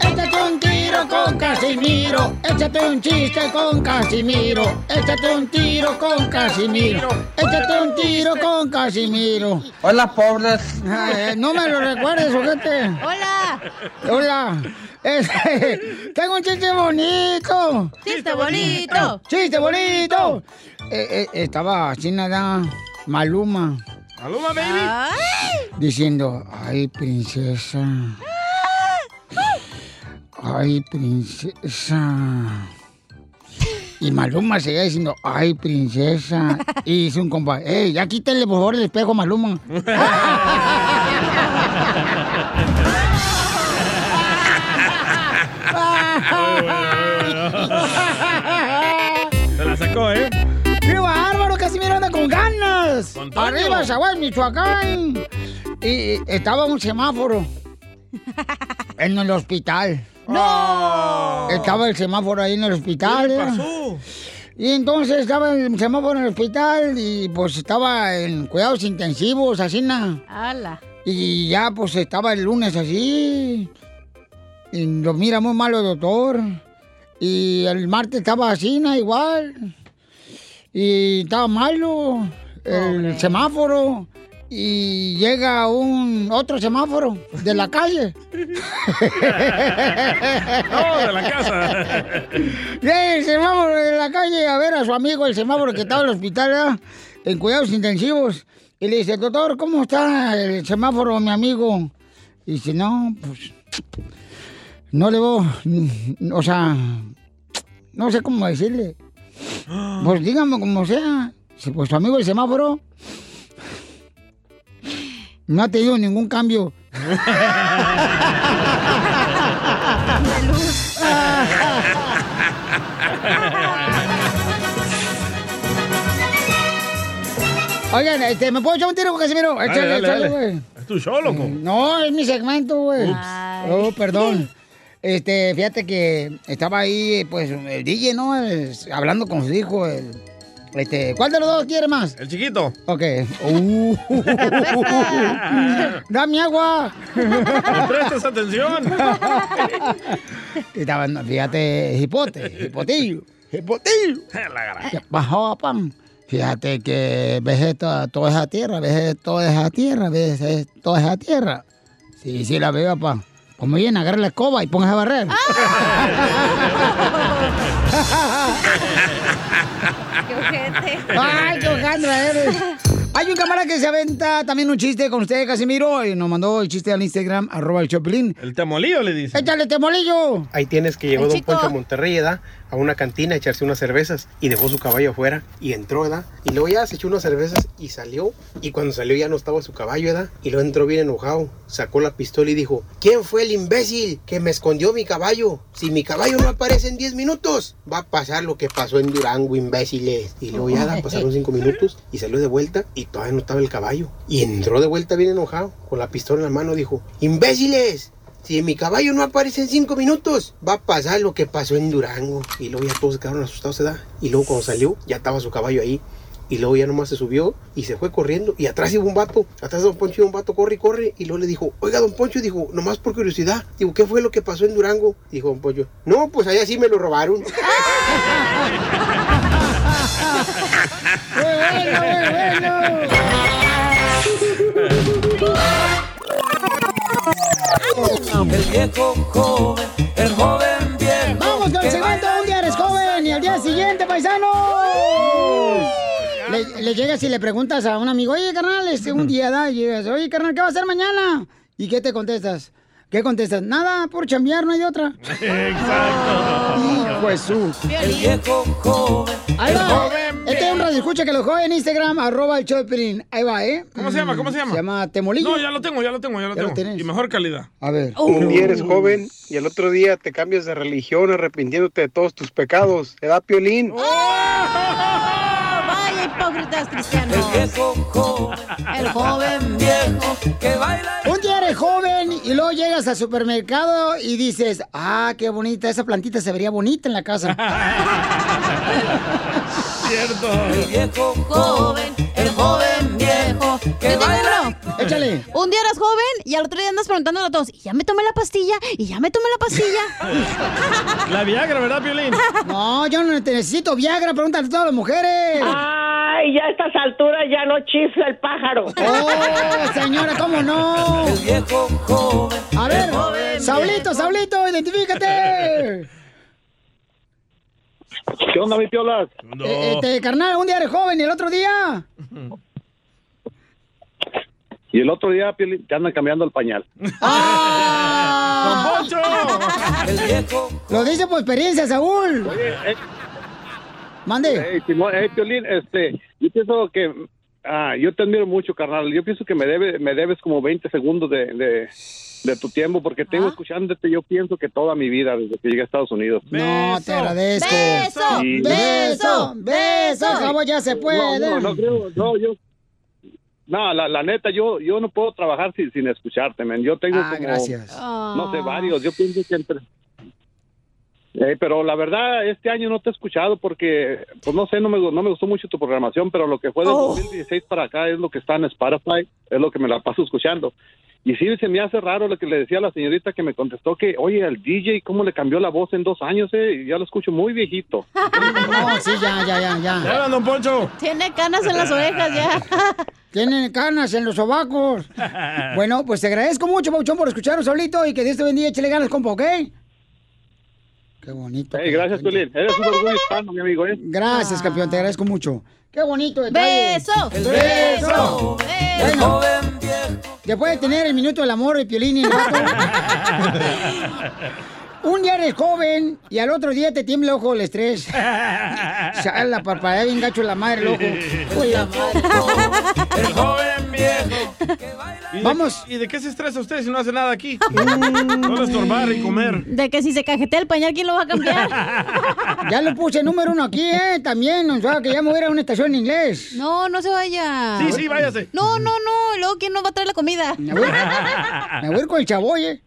Échate un tiro con Casimiro. Échate un chiste con Casimiro. Échate un tiro con Casimiro. Échate un tiro con Casimiro. Hola, pobres. Ay, no me lo recuerdes, ojete. Hola. Hola. Este, tengo un chiste bonito. Chiste bonito. Chiste bonito. Eh, eh, estaba así nada, Maluma. Maluma, baby. Diciendo, ay, princesa. Ay, princesa. Y Maluma seguía diciendo, ay, princesa. Y dice un compa, ey, ya quítale por favor el espejo, Maluma. Se la sacó, ¿eh? ¡Qué bárbaro! Casimiro anda con ganas. Arriba, Zaguay, Michoacán. Y, y estaba un semáforo en el hospital. ¡No! Estaba el semáforo ahí en el hospital. ¿Qué le ¿eh? pasó? Y entonces estaba el semáforo en el hospital y pues estaba en cuidados intensivos, así nada. Ala. Y ya pues estaba el lunes así. Y lo mira muy malo el doctor. Y el martes estaba así, na, igual. Y estaba malo el semáforo. Y llega un otro semáforo de la calle. No, de la casa. Llega el semáforo de la calle a ver a su amigo, el semáforo que estaba en el hospital, ¿verdad? en cuidados intensivos. Y le dice, doctor, ¿cómo está el semáforo, mi amigo? Y dice, no, pues, no le voy, o sea, no sé cómo decirle. Pues dígame como sea. Pues tu amigo el semáforo no ha tenido ningún cambio. Oigan, este, ¿me puedo echar un tiro con Casimiro? Échale, dale, échale, güey. Es tu show, loco. No, es mi segmento, güey. Oh, perdón. Este, fíjate que estaba ahí, pues, el DJ, ¿no? Hablando con su hijo. el- este, ¿cuál de los dos quiere más? El chiquito. Ok. Uh. Dame agua. ¿Me prestas atención? Estaba, fíjate, hipote, hipotillo, hipotillo. La Bajó pan. Fíjate que ves esta, toda esa tierra, ves toda esa tierra, ves toda esa tierra. Sí, sí la veo, papá. Muy bien, agarra la escoba y pongas a barrer. ¡Ay, qué hojandra eres! Hay un camarada que se aventa también un chiste con usted, Casimiro, y nos mandó el chiste al Instagram, arroba el Choplin. El temolillo le dice. ¡Échale temolillo! Ahí tienes que llegó El Don chico. Poncho a Monterrey, ¿verdad? A una cantina a echarse unas cervezas y dejó su caballo afuera y entró, ¿verdad? Y luego ya se echó unas cervezas y salió. Y cuando salió ya no estaba su caballo, ¿verdad? Y luego entró bien enojado, sacó la pistola y dijo, ¿quién fue el imbécil que me escondió mi caballo? Si mi caballo no aparece en 10 minutos, va a pasar lo que pasó en Durango, imbéciles. Y luego ya pasaron 5 minutos y salió de vuelta y todavía no estaba el caballo. Y entró de vuelta bien enojado, con la pistola en la mano, dijo, imbéciles. Si mi caballo no aparece en cinco minutos, va a pasar lo que pasó en Durango. Y luego ya todos se quedaron asustados, ¿verdad? Y luego cuando salió, ya estaba su caballo ahí. Y luego ya nomás se subió y se fue corriendo. Y atrás iba un vato. Atrás de Don Poncho iba un vato, corre y corre. Y luego le dijo, oiga, Don Poncho, dijo, nomás por curiosidad. Digo, ¿qué fue lo que pasó en Durango? Dijo Don Poncho, no, pues allá sí me lo robaron. El viejo joven, el joven viejo. Vamos con el segmento Un día eres joven y al día siguiente, paisanos. Le, le llegas y le preguntas a un amigo, oye, carnal, este, un día da, y llegas, oye, carnal, ¿qué va a hacer mañana? ¿Y qué te contestas? ¿Qué contestas? Nada, por chambear, no hay de otra. Exacto. Hijo su. El viejo joven. Ahí va. joven Este es un radio escucha que lo juega en Instagram, arroba el show de Piolín. Ahí va, ¿eh? ¿Cómo se llama? ¿Cómo se llama? Se llama Temolillo. No, ya lo tengo, ya lo tengo, ya lo Ya lo tengo. tienes. y mejor calidad. A ver. Un día eres joven y el otro día te cambias de religión arrepintiéndote de todos tus pecados. ¿Te da piolín? Vaya hipócritas cristianos. El viejo joven, El joven viejo que baila. Un día eres joven y luego llegas al supermercado y dices, ah, qué bonita, esa plantita se vería bonita en la casa. Cierto. El viejo joven, el joven viejo que Yo tengo baila. uno. Échale. Un día eras joven y al otro día andas preguntándole a todos, ¿y ya me tomé la pastilla? ¿Y ya me tomé la pastilla? La Viagra, ¿verdad, Piolín? No, yo no te necesito Viagra, pregúntale a todas las mujeres. Ay, ya a estas alturas ya no chifla el pájaro. Oh, señora, ¿cómo no? El viejo joven. A ver, joven Saulito, viejo. Saulito, identifícate. ¿Qué onda, mi piolas? Eh, Este, carnal, un día eres joven y el otro día. Y el otro día te andan cambiando el pañal. ¡Ah! El viejo. Lo dice por experiencia, Saúl. Mande. Hey, Simón, hey, Piolín, este, yo pienso que, ah, yo te admiro mucho, carnal. Yo pienso que me, debe, me debes como 20 segundos de, de, de tu tiempo, porque tengo escuchándote, yo pienso que toda mi vida, desde que llegué a Estados Unidos. No, te agradezco. Beso, Sí. beso, beso. Cabo ya se puede. No, no, no creo, no, yo... No, la, la neta, yo yo no puedo trabajar sin, sin escucharte, man. Yo tengo Ah, como, gracias. no sé, varios. Yo pienso que entre... Eh, pero la verdad, este año no te he escuchado porque, pues no sé, no me, no me gustó mucho tu programación, pero lo que fue del Oh. 2016 para acá es lo que está en Spotify, es lo que me la paso escuchando. Y sí, se me hace raro lo que le decía a la señorita que me contestó que, oye, al DJ, ¿cómo le cambió la voz en dos años? Eh? Y Ya lo escucho muy viejito. No, sí, ya, ya, ya, ya. Ya, don Poncho. Tiene canas en las orejas ya. Tienen canas en los sobacos. Bueno, pues te agradezco mucho, Pauchón, por escucharnos solito y que Dios te bendiga. Échale ganas, compa, ¿ok? Qué bonito. Hey, gracias, Piolín. Eres un orgullo hispano, mi amigo, ¿eh? Gracias, campeón, te agradezco mucho. Qué bonito detalle. Beso. El Beso. beso. Joven viejo. Después de tener el minuto del amor, el piolín y el gato. Un día eres joven y al otro día te tiembla el ojo el estrés. Chala, parpadea bien gacho la madre el ojo. Uy, la madre. El joven viejo. ¿Y de- Vamos. ¿Y de qué se estresa usted si no hace nada aquí? Solo estorbar y comer. De que si se cajetea el pañal, ¿quién lo va a cambiar? Ya lo puse número uno aquí, ¿eh? También, o sea, que ya me voy a ir a una estación en inglés. No, no se vaya. Sí, sí, váyase. No, no, no. y Luego, ¿quién nos va a traer la comida? Me voy, me con el chavoy, ¿eh?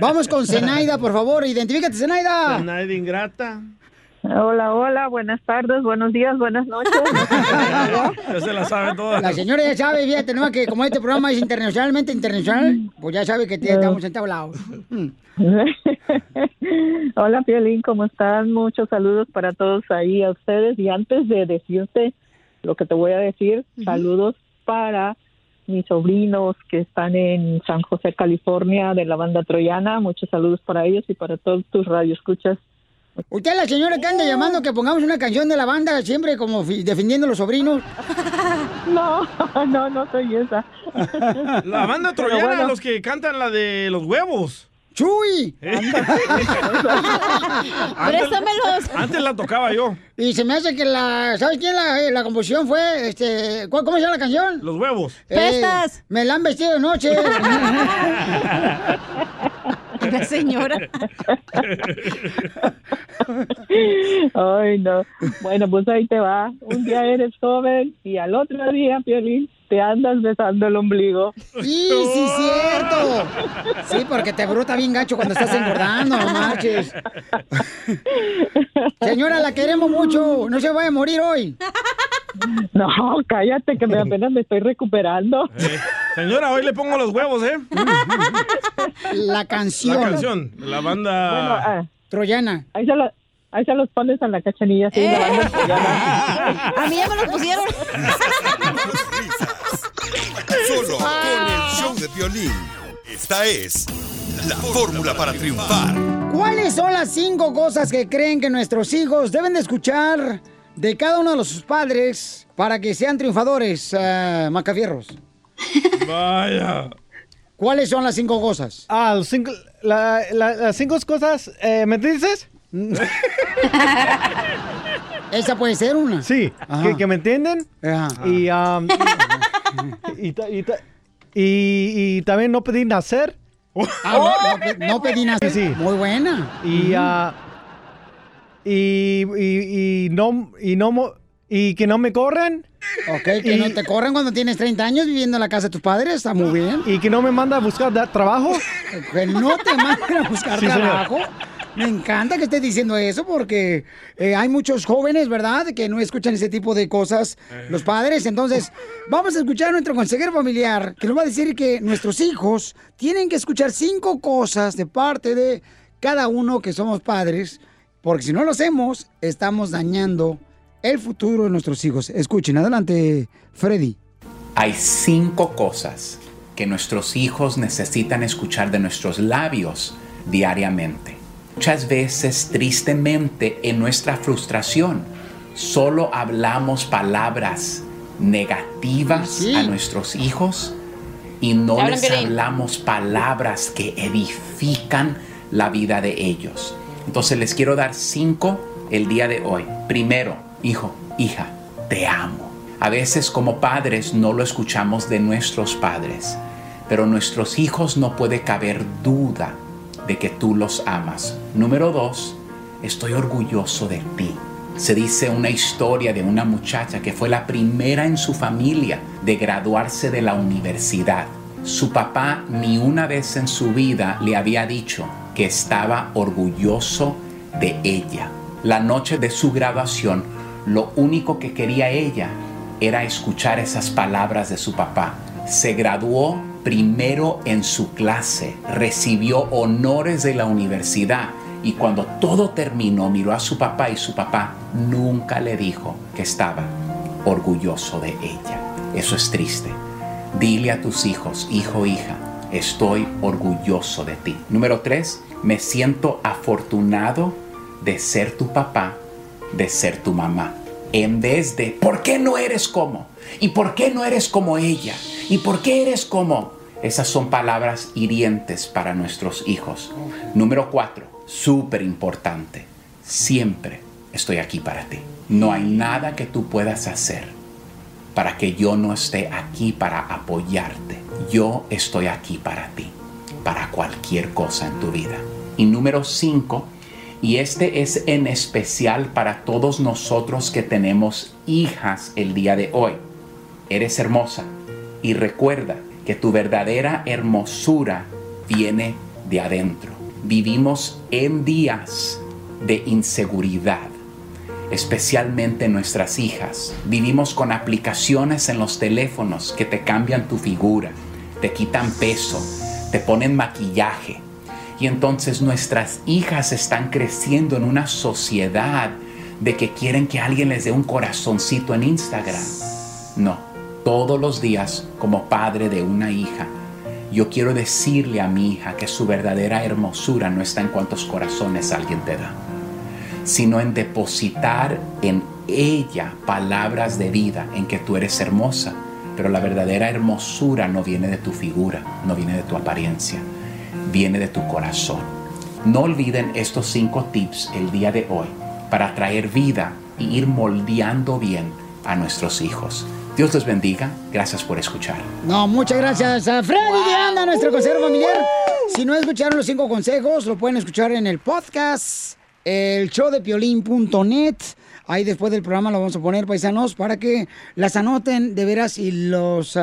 Vamos con Zenaida, por favor. Identifícate, Zenaida. Nadie ingrata. Hola, hola, buenas tardes, buenos días, buenas noches. Ya se la sabe toda. La señora ya sabe, fíjate, ¿no? Que como este programa es internacionalmente internacional, pues ya sabe que te- estamos entablados. Hola, Piolín, ¿cómo están? Muchos saludos para todos ahí, a ustedes. Y antes de decirte lo que te voy a decir, saludos para mis sobrinos que están en San José, California, de la banda troyana. Muchos saludos para ellos y para todos tus radioescuchas Usted es la señora que anda llamando que pongamos una canción de la banda siempre como defendiendo a los sobrinos. No, no, no soy esa. La banda troyana, bueno. los que cantan la de los huevos. ¡Chuy! Préstamelos. Antes la tocaba yo. Y se me hace que la. ¿Sabes quién la, eh, la composición fue? Este, ¿cuál- ¿Cómo se llama la canción? Los huevos. Eh, me la han vestido de noche. La señora. Ay, no. Bueno, pues ahí te va. Un día eres joven y al otro día, Piolín, te andas besando el ombligo. Sí, sí, cierto. Sí, porque te brota bien gacho cuando estás engordando, no marches. Señora, la queremos mucho. No se vaya a morir hoy. No, cállate, que me apenas me estoy recuperando. Eh, señora, hoy le pongo los huevos, ¿eh? La canción. La canción, la banda... Bueno, ah, Troyana. Ahí se, la- ahí se los pones a la cachanilla, sí, la banda troyana. A mí ya me los pusieron. Solo con el show de violín. Esta es la fórmula para triunfar. ¿Cuáles son las cinco cosas que creen que nuestros hijos deben de escuchar de cada uno de los sus padres para que sean triunfadores, eh, Macafierros? Vaya. ¿Cuáles son las cinco cosas? Ah, los cinco- la- la- las cinco cosas, eh, ¿me dices? Esa puede ser una. Sí, que, que me entienden. Y, um, y, ta- y ta- y- y también no pedí nacer. Ah, no, no pe- no pedí nacer. Sí. Muy buena. Y, ah, y, no, y no, y que no me corren. Ok, que no te corren cuando tienes 30 años viviendo en la casa de tus padres, está muy bien. Y que no me manda a buscar trabajo. Que no te manden a buscar Sí, señor. trabajo. Me encanta que estés diciendo eso porque eh, hay muchos jóvenes, ¿verdad?, que no escuchan ese tipo de cosas los padres. Entonces, vamos a escuchar a nuestro consejero familiar que nos va a decir que nuestros hijos tienen que escuchar cinco cosas de parte de cada uno que somos padres, porque si no lo hacemos, estamos dañando el futuro de nuestros hijos. Escuchen, adelante, Freddy. Hay cinco cosas que nuestros hijos necesitan escuchar de nuestros labios diariamente. Muchas veces, tristemente, en nuestra frustración, solo hablamos palabras negativas a nuestros hijos y no les hablamos palabras que edifican la vida de ellos. Entonces les quiero dar cinco el día de hoy. Primero, hijo, hija, te amo. A veces como padres no lo escuchamos de nuestros padres, pero nuestros hijos no puede caber duda de que tú los amas. Número dos, estoy orgulloso de ti. Se dice una historia de una muchacha que fue la primera en su familia de graduarse de la universidad. Su papá ni una vez en su vida le había dicho que estaba orgulloso de ella. La noche de su graduación, lo único que quería ella era escuchar esas palabras de su papá. Se graduó primero en su clase, recibió honores de la universidad y cuando todo terminó miró a su papá y su papá nunca le dijo que estaba orgulloso de ella. Eso es triste. Dile a tus hijos, hijo, hija, estoy orgulloso de ti. Número tres, me siento afortunado de ser tu papá, de ser tu mamá. En vez de, ¿por qué no eres como? ¿Y por qué no eres como ella? ¿Y por qué eres como? Esas son palabras hirientes para nuestros hijos. Número cuatro, súper importante. Siempre estoy aquí para ti. No hay nada que tú puedas hacer para que yo no esté aquí para apoyarte. Yo estoy aquí para ti, para cualquier cosa en tu vida. Y número cinco, y este es en especial para todos nosotros que tenemos hijas el día de hoy. Eres hermosa y recuerda que tu verdadera hermosura viene de adentro. Vivimos en días de inseguridad especialmente nuestras hijas. Vivimos con aplicaciones en los teléfonos que te cambian tu figura, te quitan peso, te ponen maquillaje. Y entonces nuestras hijas están creciendo en una sociedad de que quieren que alguien les dé un corazoncito en Instagram. No, todos los días como padre de una hija, yo quiero decirle a mi hija que su verdadera hermosura no está en cuántos corazones alguien te da. sino en depositar en ella palabras de vida, en que tú eres hermosa. Pero la verdadera hermosura no viene de tu figura, no viene de tu apariencia, viene de tu corazón. No olviden estos cinco tips el día de hoy para traer vida y ir moldeando bien a nuestros hijos. Dios les bendiga. Gracias por escuchar. No, muchas gracias a Freddy de Anda, nuestro consejero familiar. Si no escucharon los cinco consejos, lo pueden escuchar en el podcast, el show de piolín.net. Ahí después del programa lo vamos a poner, paisanos, para que las anoten de veras y los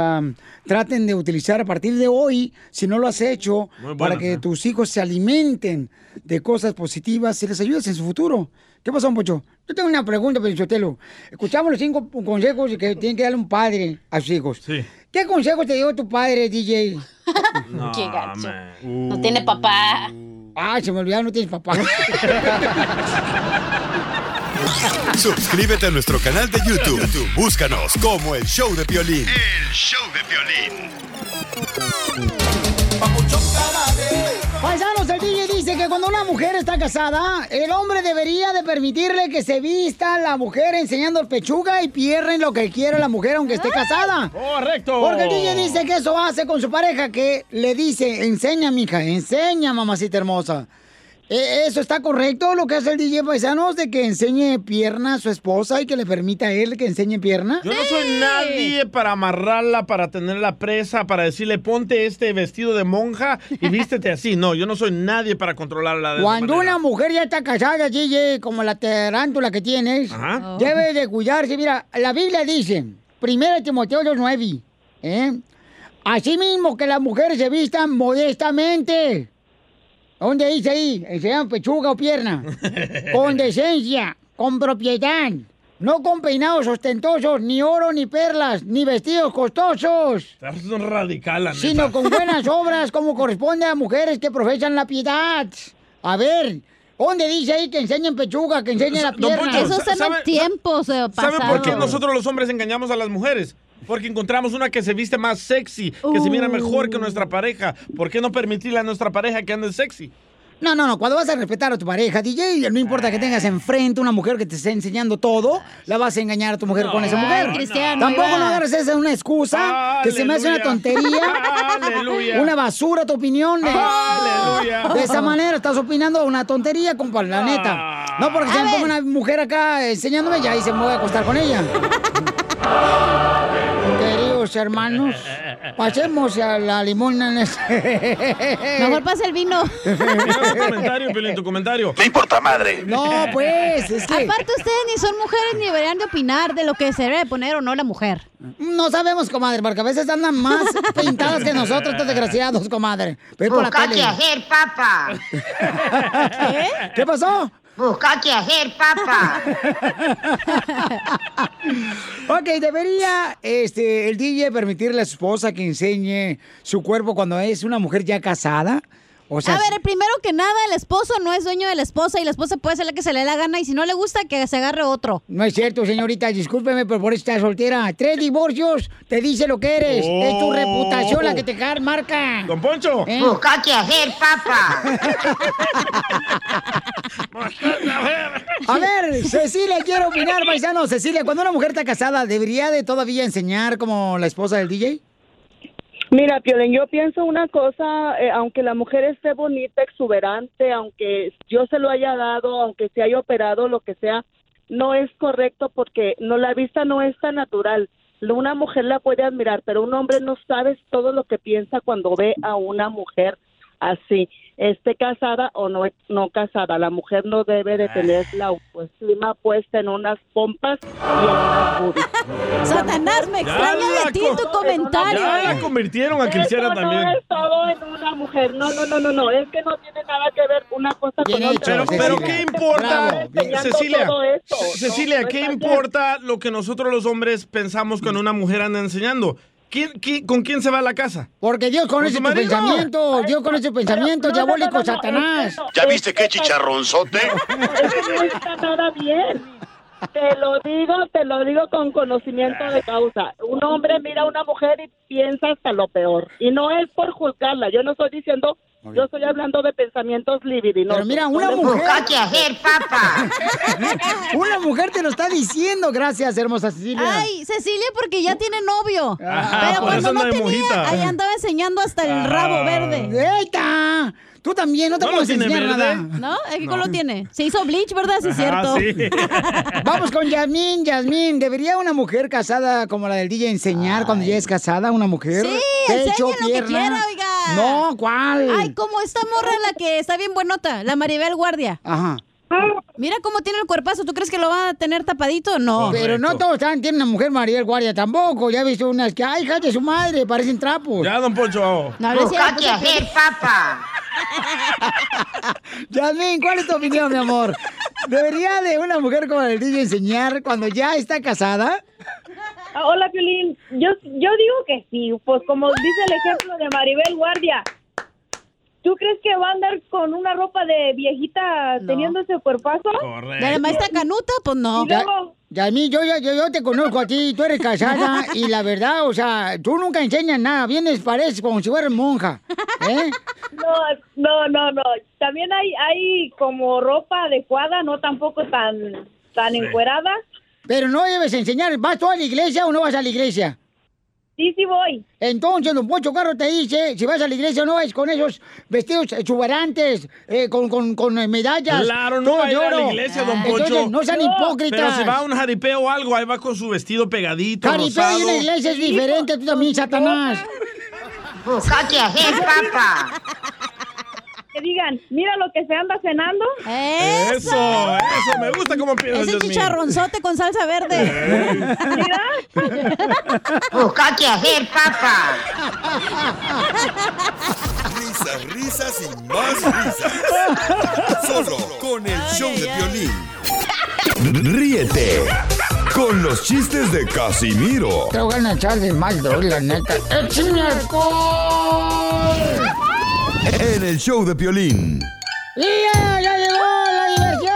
traten de utilizar a partir de hoy, si no lo has hecho, para que ¿eh? tus hijos se alimenten de cosas positivas y les ayudes en su futuro. ¿Qué pasó, Pocho? Yo tengo una pregunta, Pelichotelo. Escuchamos los cinco consejos que tiene que darle un padre a sus hijos. Sí. ¿Qué consejos te dio tu padre, DJ? No, Qué gacho. man. No tiene papá. Ah, se me olvidó, no tienes papá. Suscríbete a nuestro canal de YouTube. YouTube, Búscanos como el show de violín. El show de violín. Paisanos, el DJ dice que cuando una mujer está casada, el hombre debería de permitirle que se vista la mujer enseñando el pechuga y pierden lo que quiere la mujer aunque esté casada. Correcto. Porque el DJ dice que eso hace con su pareja, que le dice, enseña, mija, enseña, mamacita hermosa. ¿E- ¿Eso está correcto lo que hace el DJ Paisanos de que enseñe pierna a su esposa y que le permita a él que enseñe pierna? Yo no soy nadie para amarrarla, para tenerla presa, para decirle ponte este vestido de monja y vístete así. No, yo no soy nadie para controlarla de Cuando una mujer ya está casada, DJ, como la tarántula que tienes, Ajá. debe de cuidarse. Mira, la Biblia dice, 1 Timoteo 2.9, ¿eh? Así mismo que las mujeres se vistan modestamente. ¿Dónde dice ahí? ¿Enseñan pechuga o pierna? con decencia, con propiedad. No con peinados ostentosos, ni oro, ni perlas, ni vestidos costosos Estás un radical, la neta. sino con buenas obras como corresponde a mujeres que profesan la piedad. A ver, ¿dónde dice ahí que enseñen pechuga, que enseñen la pierna? Poncho, Esos son ¿sabe- los tiempos eh, ¿Sabe por qué pasados. nosotros los hombres engañamos a las mujeres? Porque encontramos una que se viste más sexy, que se mira mejor que nuestra pareja. ¿Por qué no permitirle a nuestra pareja que ande sexy? No, no, no, cuando vas a respetar a tu pareja, DJ, no importa que tengas enfrente una mujer que te esté enseñando todo, la vas a engañar a tu mujer con esa Ay, mujer. Cristiano, Tampoco no agarres esa de una excusa que se me hace una Aleluya. tontería. Aleluya. Una basura tu opinión. De, Aleluya. de esa manera estás opinando una tontería, compa, la neta. No porque se me ponga una mujer acá enseñándome ya y se me voy a acostar con ella. Hermanos, pasemos a la limona en este. Mejor pasa el vino. tu comentario, Piolín, tu comentario. Me importa madre. No, pues, es que Aparte, ustedes ni son mujeres ni deberían de opinar de lo que se debe poner o no la mujer. no sabemos, comadre, porque a veces andan más pintadas que nosotros, estos desgraciados, comadre. Ve por la tele. hacer, papá. ¿Qué? ¿Qué pasó? Busca qué hacer, papá. Ok, debería este, el DJ permitirle a su esposa que enseñe su cuerpo cuando es una mujer ya casada. O sea, a ver, primero que nada, el esposo no es dueño de la esposa y la esposa puede hacer la que se le dé la gana y si no le gusta, que se agarre otro. no es cierto, señorita, discúlpeme, pero por está soltera. Tres divorcios te dice lo que eres. Es tu Oh. reputación la que te marca. Don Poncho. ¿Eh? Busca qué hacer, papá. A ver, Cecilia, quiero opinar, paisano. Cecilia, cuando una mujer está casada, ¿debería de todavía enseñar como la esposa del DJ? Mira, Piolín, yo pienso una cosa, eh, aunque la mujer esté bonita, exuberante, aunque yo se lo haya dado, aunque se haya operado, lo que sea, no es correcto porque no la vista no es tan natural. Una mujer la puede admirar, pero un hombre no sabe todo lo que piensa cuando ve a una mujer así, esté casada o no no casada. La mujer no debe de tener la autoestima puesta en unas pompas y en unas boobies. Satanás, me extraña de ti tu comentario. Ya la convirtieron a cristiana Eso también. No es todo en una mujer. No, no, no, no, no. Es que no tiene nada que ver una cosa Bien con hecho, otra. Pero, pero ¿qué importa, Cecilia? todo esto. Cecilia, No, ¿qué importa lo que nosotros los hombres pensamos cuando una mujer anda enseñando? ¿Quién, quién- con quién se va a la casa? Porque Dios conoce su tu marido. pensamiento, Dios conoce tu pensamiento, no, diabólico, no, no, no, Satanás. ¿Ya viste que qué chicharronzote? No está nada bien. Te lo digo, te lo digo con conocimiento de causa. Un hombre mira a una mujer y piensa hasta lo peor. Y no es por juzgarla. Yo no estoy diciendo Yo estoy hablando de pensamientos libidinosos. Pero mira, una mujer. Hacer, papá. Una mujer te lo está diciendo. Gracias, hermosa Cecilia. Ay, Cecilia porque ya tiene novio. Ah, Pero por cuando eso no tenía, mojita. ahí andaba enseñando hasta el rabo Ah. verde. ¡Eita! Tú también, no te ¿No lo puedes tiene enseñar verde? nada. ¿No? ¿Qué color tiene? Se hizo bleach, ¿verdad? Sí, es cierto. Vamos con Yasmín, Yasmín. ¿Debería una mujer casada como la del DJ enseñar cuando ya es casada una mujer? Sí, Pecho, enseñen lo que quiera, oiga. No, ¿cuál? Ay, como esta morra la que está bien buenota, la Maribel Guardia. Ajá. Mira cómo tiene el cuerpazo. ¿Tú crees que lo va a tener tapadito? No. Pero no todos están, tienen una mujer Mariel Guardia tampoco. Ya he visto unas que, ay, hija de su madre, parecen trapos. Ya, don Poncho. No, no qué hacer, papá. Yasmín, ¿cuál es tu opinión, mi amor? ¿Debería de una mujer como la del DJ enseñar cuando ya está casada? Ah, Hola, Piolín. Yo, yo digo que sí, pues como dice el ejemplo de Maribel Guardia. ¿Tú crees que va a andar con una ropa de viejita teniendo ese cuerpazo? ¿De la maestra Canuta? Pues no. Y luego- Yasmín, yo, yo, yo, yo te conozco a ti, tú eres casada y la verdad, o sea, tú nunca enseñas nada, vienes, pareces como si fueras monja, ¿eh? No, no, no, no. También hay, hay como ropa adecuada, no tampoco tan, tan encuerada. Pero no debes enseñar, ¿vas tú a la iglesia o no vas a la iglesia? Sí, sí voy. Entonces, don Poncho Carro te dice, si vas a la iglesia o no vas con esos vestidos exuberantes, eh, con, con, con eh, medallas. Claro, no va a ir a la iglesia, don Entonces, Poncho. no sean hipócritas. Pero si va a un jaripeo o algo, ahí va con su vestido pegadito, Jaripeo rosado. y una iglesia es diferente, tú también, Satanás. Qué hacer, papá. Que digan, mira lo que se anda cenando. Eso, eso, me gusta cómo piensas, Ese chicharronzote con salsa verde. Busca qué hacer, papá. Risas, risas y más risas. Solo con el show de violín. Ríete con los chistes de Casimiro Te voy a echar de mal, droga, la neta. ¡Échame alcohol! En el show de violín. ¡Y ya, ya llegó la diversión!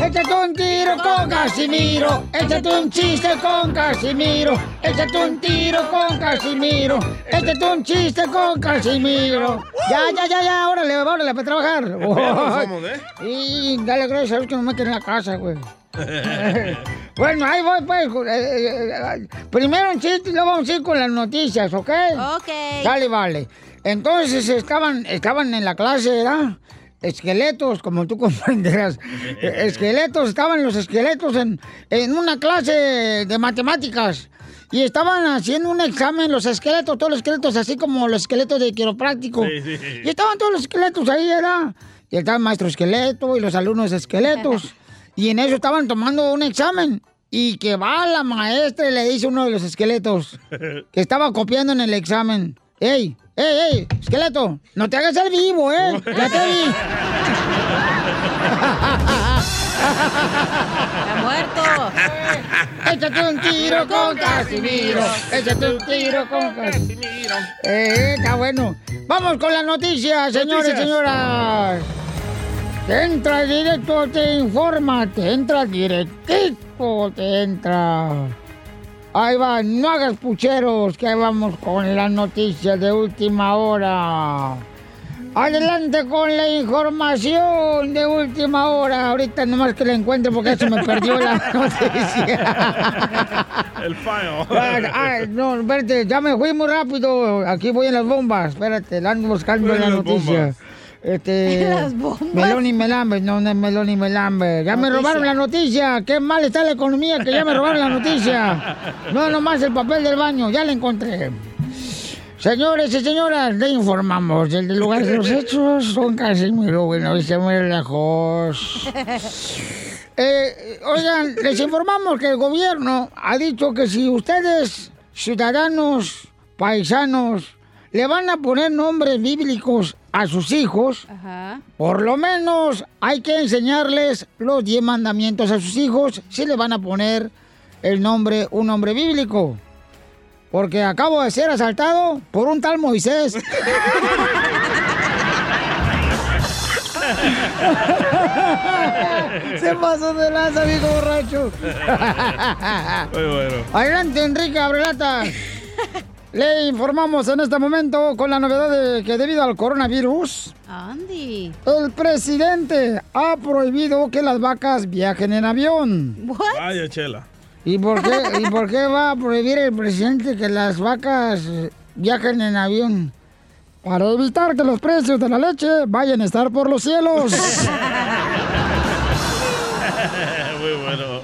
Échate un tiro con Casimiro, échate un chiste con Casimiro, échate un tiro con Casimiro, échate un chiste con Casimiro. Ya, ya, ya, ya, órale, órale, para trabajar. Perros somos, ¿eh? Y dale gracias a Dios que no me en la casa, güey. Bueno, ahí voy, pues. eh, eh, eh, primero un chiste y luego vamos a ir con las noticias, ¿ok? Ok. Dale, vale. Entonces estaban, estaban en la clase, ¿verdad? Esqueletos, como tú comprenderás. Eh, esqueletos, estaban los esqueletos en, en una clase de matemáticas. Y estaban haciendo un examen, los esqueletos, todos los esqueletos, así como los esqueletos de quiropráctico. Sí, sí, sí. Y estaban todos los esqueletos ahí, ¿verdad? Y estaba el maestro esqueleto y los alumnos esqueletos. Y en eso estaban tomando un examen. Y que va la maestra y le dice a uno de los esqueletos que estaba copiando en el examen. ¡Ey! ¡Ey, ey! Esqueleto, no te hagas el vivo, ¿eh? Ya te vi. ¡Está muerto! Échate un tiro con Casimiro. Échate un tiro con Casimiro. Eh, está bueno. Vamos con las noticias, señores y señoras. Entra directo, te informa, te entra directito, te entra. Ahí va, no hagas pucheros, que ahí vamos con las noticias de última hora. Adelante con la información de última hora. Ahorita nomás que la encuentre porque se me perdió la noticia. El file. No, espérate, ya me fui muy rápido. Aquí voy en las bombas. Espérate, la ando buscando la noticia. bombas. Este. Las bombas. Melón y Melambe, no, no es Melón y Melambe. Ya me robaron la noticia. Qué mal está la economía que ya me robaron la noticia. No, nomás el papel del baño, ya la encontré. Señores y señoras, le informamos del lugar de los hechos. Don Casimiro, bueno, y se muy lejos. Eh, oigan, les informamos que el gobierno ha dicho que si ustedes, ciudadanos, paisanos, le van a poner nombres bíblicos a sus hijos, Ajá. por lo menos hay que enseñarles los 10 mandamientos a sus hijos si le van a poner el nombre, un nombre bíblico. Porque acabo de ser asaltado por un tal Moisés. Se pasó de lanza, viejo borracho. Muy bueno. Adelante, Enrique Abrelata. Le informamos en este momento con la novedad de que debido al coronavirus, Andy. el presidente ha prohibido que las vacas viajen en avión. Vaya, chela. ¿Y por qué, y por qué va a prohibir el presidente que las vacas viajen en avión? Para evitar que los precios de la leche vayan a estar por los cielos. Muy bueno.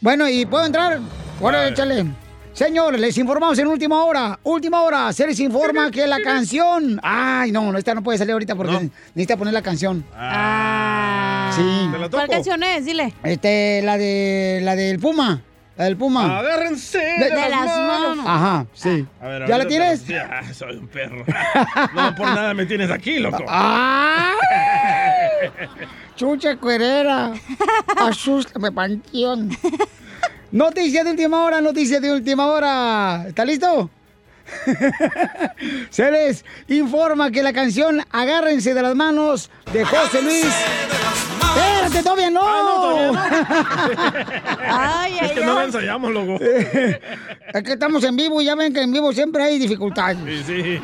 Bueno, ¿y puedo entrar? Ahora échale. Señor, les informamos en última hora. Última hora, se les informa que la canción. Ay, no, no, esta no puede salir ahorita porque necesita poner la canción. Ah. Sí. ¿Cuál canción es? Dile. Este, la de. la del Puma. La del Puma. Agárrense de, de las manos. Ajá, sí. A ver, ¿Ya la tienes? Ya, soy un perro. No por nada me tienes aquí, loco. ¡Ay! Chucha cuerera. Asústame, panteón. Noticias de última hora, noticias de última hora. ¿Está listo? Se les informa que la canción Agárrense de las manos de José Luis. ¡Espérate, todavía no! Ay, es que no la ensayamos, loco. Es que estamos en vivo y ya ven que en vivo siempre hay dificultades. Sí, sí.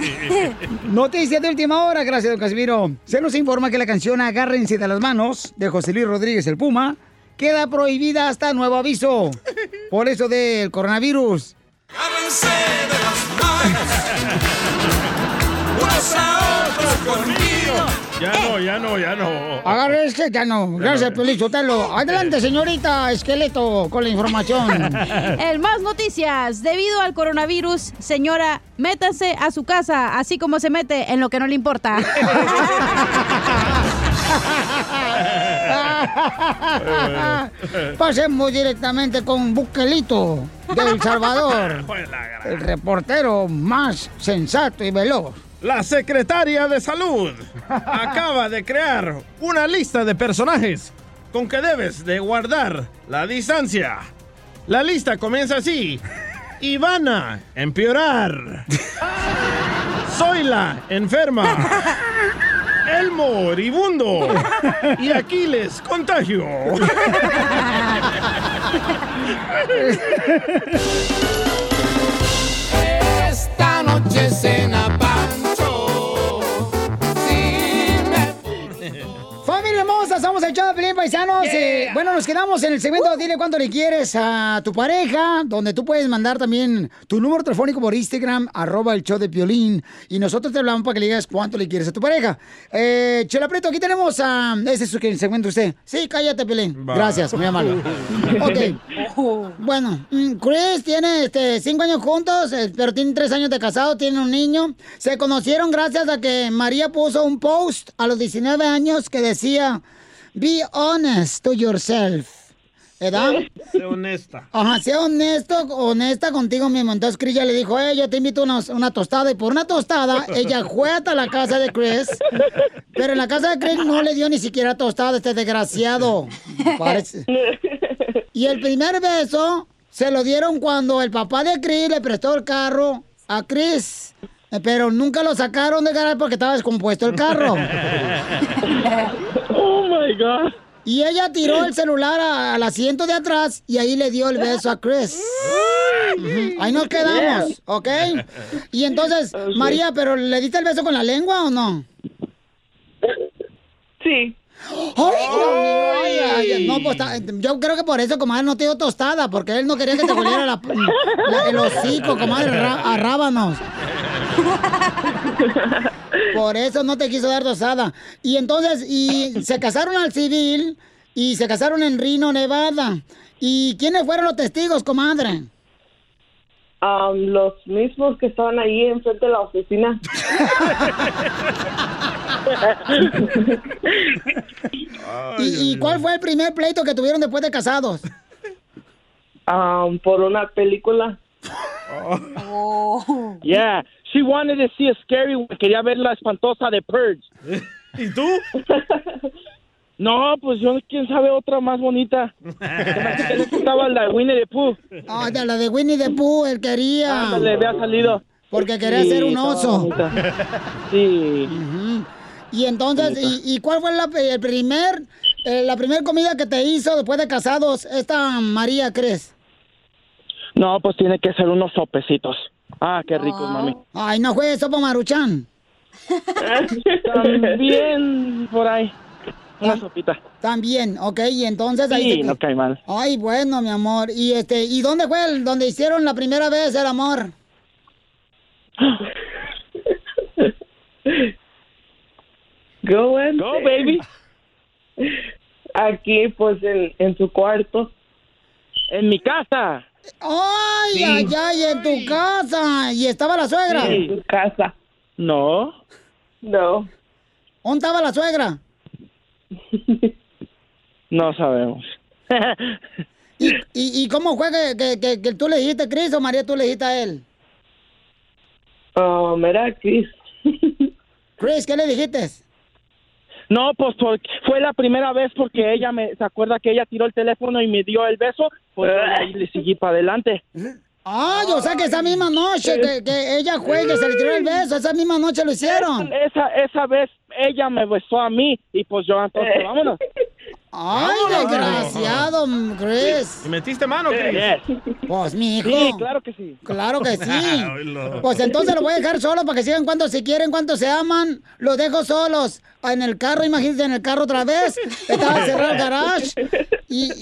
Noticias de última hora, gracias, don Casimiro. Se nos informa que la canción Agárrense de las manos de José Luis Rodríguez el Puma queda prohibida hasta nuevo aviso. Por eso del coronavirus. Agárrense de las manos, unos a otros conmigo. Ya no, ya no, ya no. Agárrense, ya no. Gracias, Sotelo. Adelante, señorita Esqueleto, con la información. El más noticias. Debido al coronavirus, señora, métase a su casa, así como se mete en lo que no le importa. Pasemos directamente con Buquelito de El Salvador. El reportero más sensato y veloz. La secretaria de salud acaba de crear una lista de personajes con que debes de guardar la distancia. La lista comienza así. Ivana, empeorar. Zoila, enferma. Elmo, moribundo. Y Aquiles, contagio. Esta noche cena Pancho. Somos el show de Pelín Paisanos. Eh, bueno, nos quedamos en el segmento Dile cuánto le quieres a tu pareja, donde tú puedes mandar también tu número telefónico por Instagram, arroba el show de Piolín, y nosotros te hablamos para que le digas cuánto le quieres a tu pareja. Eh, Chela Prieto, aquí tenemos a... Ese es el segmento usted. Sí, cállate, Piolín. Gracias, muy amable. ok. Bueno, mm, Chris tiene este, cinco años juntos, eh, pero tienen tres años de casado, tiene un niño. Se conocieron gracias a que María puso un post a los 19 años que decía, be honest to yourself. ¿Verdad? Sé honesta. Ajá, sea honesto, honesta contigo mismo. Entonces Chris ya le dijo, eh, yo te invito a una, una tostada. Y por una tostada, ella fue hasta la casa de Chris. Pero en la casa de Chris no le dio ni siquiera tostada, este desgraciado. Parece- Y el primer beso se lo dieron cuando el papá de Chris le prestó el carro a Chris. Pero nunca lo sacaron de garaje porque estaba descompuesto el carro. My God. Y ella tiró el celular a- al asiento de atrás y ahí le dio el beso a Chris. Ahí nos quedamos, ¿ok? Y entonces, María, ¿pero le diste el beso con la lengua o no? Sí. ¡Ay, Dios mío! Ay, ay, ay, no, pues, yo creo que por eso, comadre, no te dio tostada, porque él no quería que te oliera la, la- el hocico, comadre, ra- a rábanos. Por eso no te quiso dar tostada. Y entonces, y se casaron al civil y se casaron en Reno, Nevada. ¿Y quiénes fueron los testigos, comadre? Um, los mismos que estaban ahí enfrente de la oficina. ¿Y, y cuál fue el primer pleito que tuvieron después de casados? Um, por una película. Yeah, she wanted to see a scary one. Quería ver la espantosa de Purge. ¿Y tú? No, pues yo, quién sabe otra más bonita. Que le gustaba la de Winnie the Pooh. Ah, de la de Winnie the Pooh, él quería. le había salido. Porque quería Sí, ser un oso. Sí. Y entonces, ¿y, y cuál fue la, el primer, eh, la primera comida que te hizo después de casados esta María, crees? No, pues tiene que ser unos sopecitos. Ah, qué rico, mami. Ay, no juegues sopa maruchan. También por ahí. Una sopita. También, ok, y entonces ahí... Sí, no cae mal. Ay, bueno, mi amor. Y este, ¿y dónde fue el, donde hicieron la primera vez el amor? Go, Wednesday. Go, baby. Aquí, pues, en, en su cuarto. En mi casa. Ay, Sí. ay, ay, en tu casa. ¿Y estaba la suegra? Sí, en tu casa. No. No. ¿Dónde estaba la suegra? No sabemos. ¿Y, y cómo fue que, que, que- que tú le dijiste, Cris, o María, tú le dijiste a él? Oh, mira, Chris. Chris, ¿qué le dijiste? No, pues por- fue la primera vez porque ella me, se acuerda que ella tiró el teléfono y me dio el beso, pues ahí le seguí para adelante. Ay, o sea que esa misma noche que, que ella juegue, se le tiró el beso, esa misma noche lo hicieron. Esa, esa vez ella me besó a mí y pues yo entonces, vámonos. Ay, desgraciado, Chris. ¿Y metiste mano, Chris? Pues, mi hijo. Sí, claro que sí. Claro que sí. Pues entonces lo voy a dejar solo para que sigan cuando se quieren, cuando se aman. Los dejo solos. En el carro, imagínate, en el carro otra vez. Estaba cerrado el garage. Y,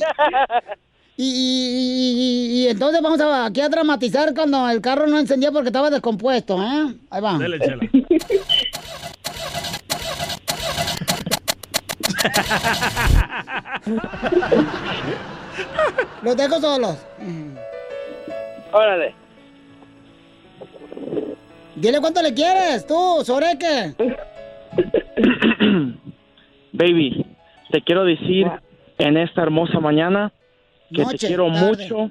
y, y- y- y entonces vamos a, aquí a dramatizar cuando el carro no encendía porque estaba descompuesto, ¿eh? Ahí va. Dele, chela. Los dejo solos. Órale. Dile cuánto le quieres, tú, Soreque. Baby, te quiero decir en esta hermosa mañana que Noche, te quiero tarde. mucho.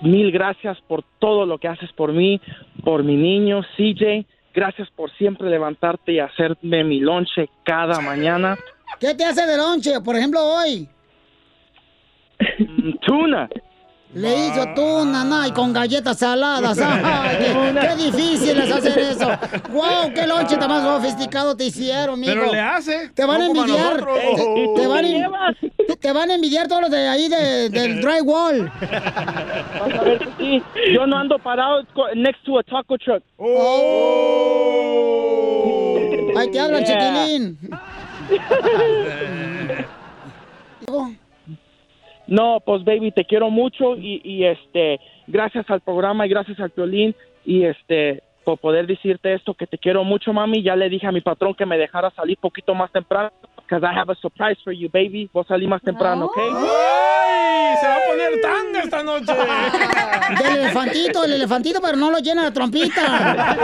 Mil gracias por todo lo que haces por mí, por mi niño CJ. Gracias por siempre levantarte y hacerme mi lonche cada mañana. ¿Qué te hace de lonche? Por ejemplo, hoy. Mm, Tuna. Le hizo tú, naná, y con galletas saladas. Ay, qué, qué difícil es hacer eso. ¡Wow! ¡Qué lonche tan más sofisticado te hicieron, mijo! Pero le hace. Te van a envidiar. Te, te van a, te van a envidiar todos los de ahí de- del drywall. Vas a ver sí. Yo no ando parado next to a taco truck. Ahí te hablan, Yeah. chiquilín. No, pues baby, te quiero mucho y, y, este, gracias al programa y gracias al violín y este, por poder decirte esto que te quiero mucho, mami. Ya le dije a mi patrón que me dejara salir poquito más temprano, because I have a surprise for you, baby. Voy a salir más temprano, ¿ok? ¡Ay! Se va a poner tanga esta noche. Del elefantito, el elefantito, pero no lo llena la trompita.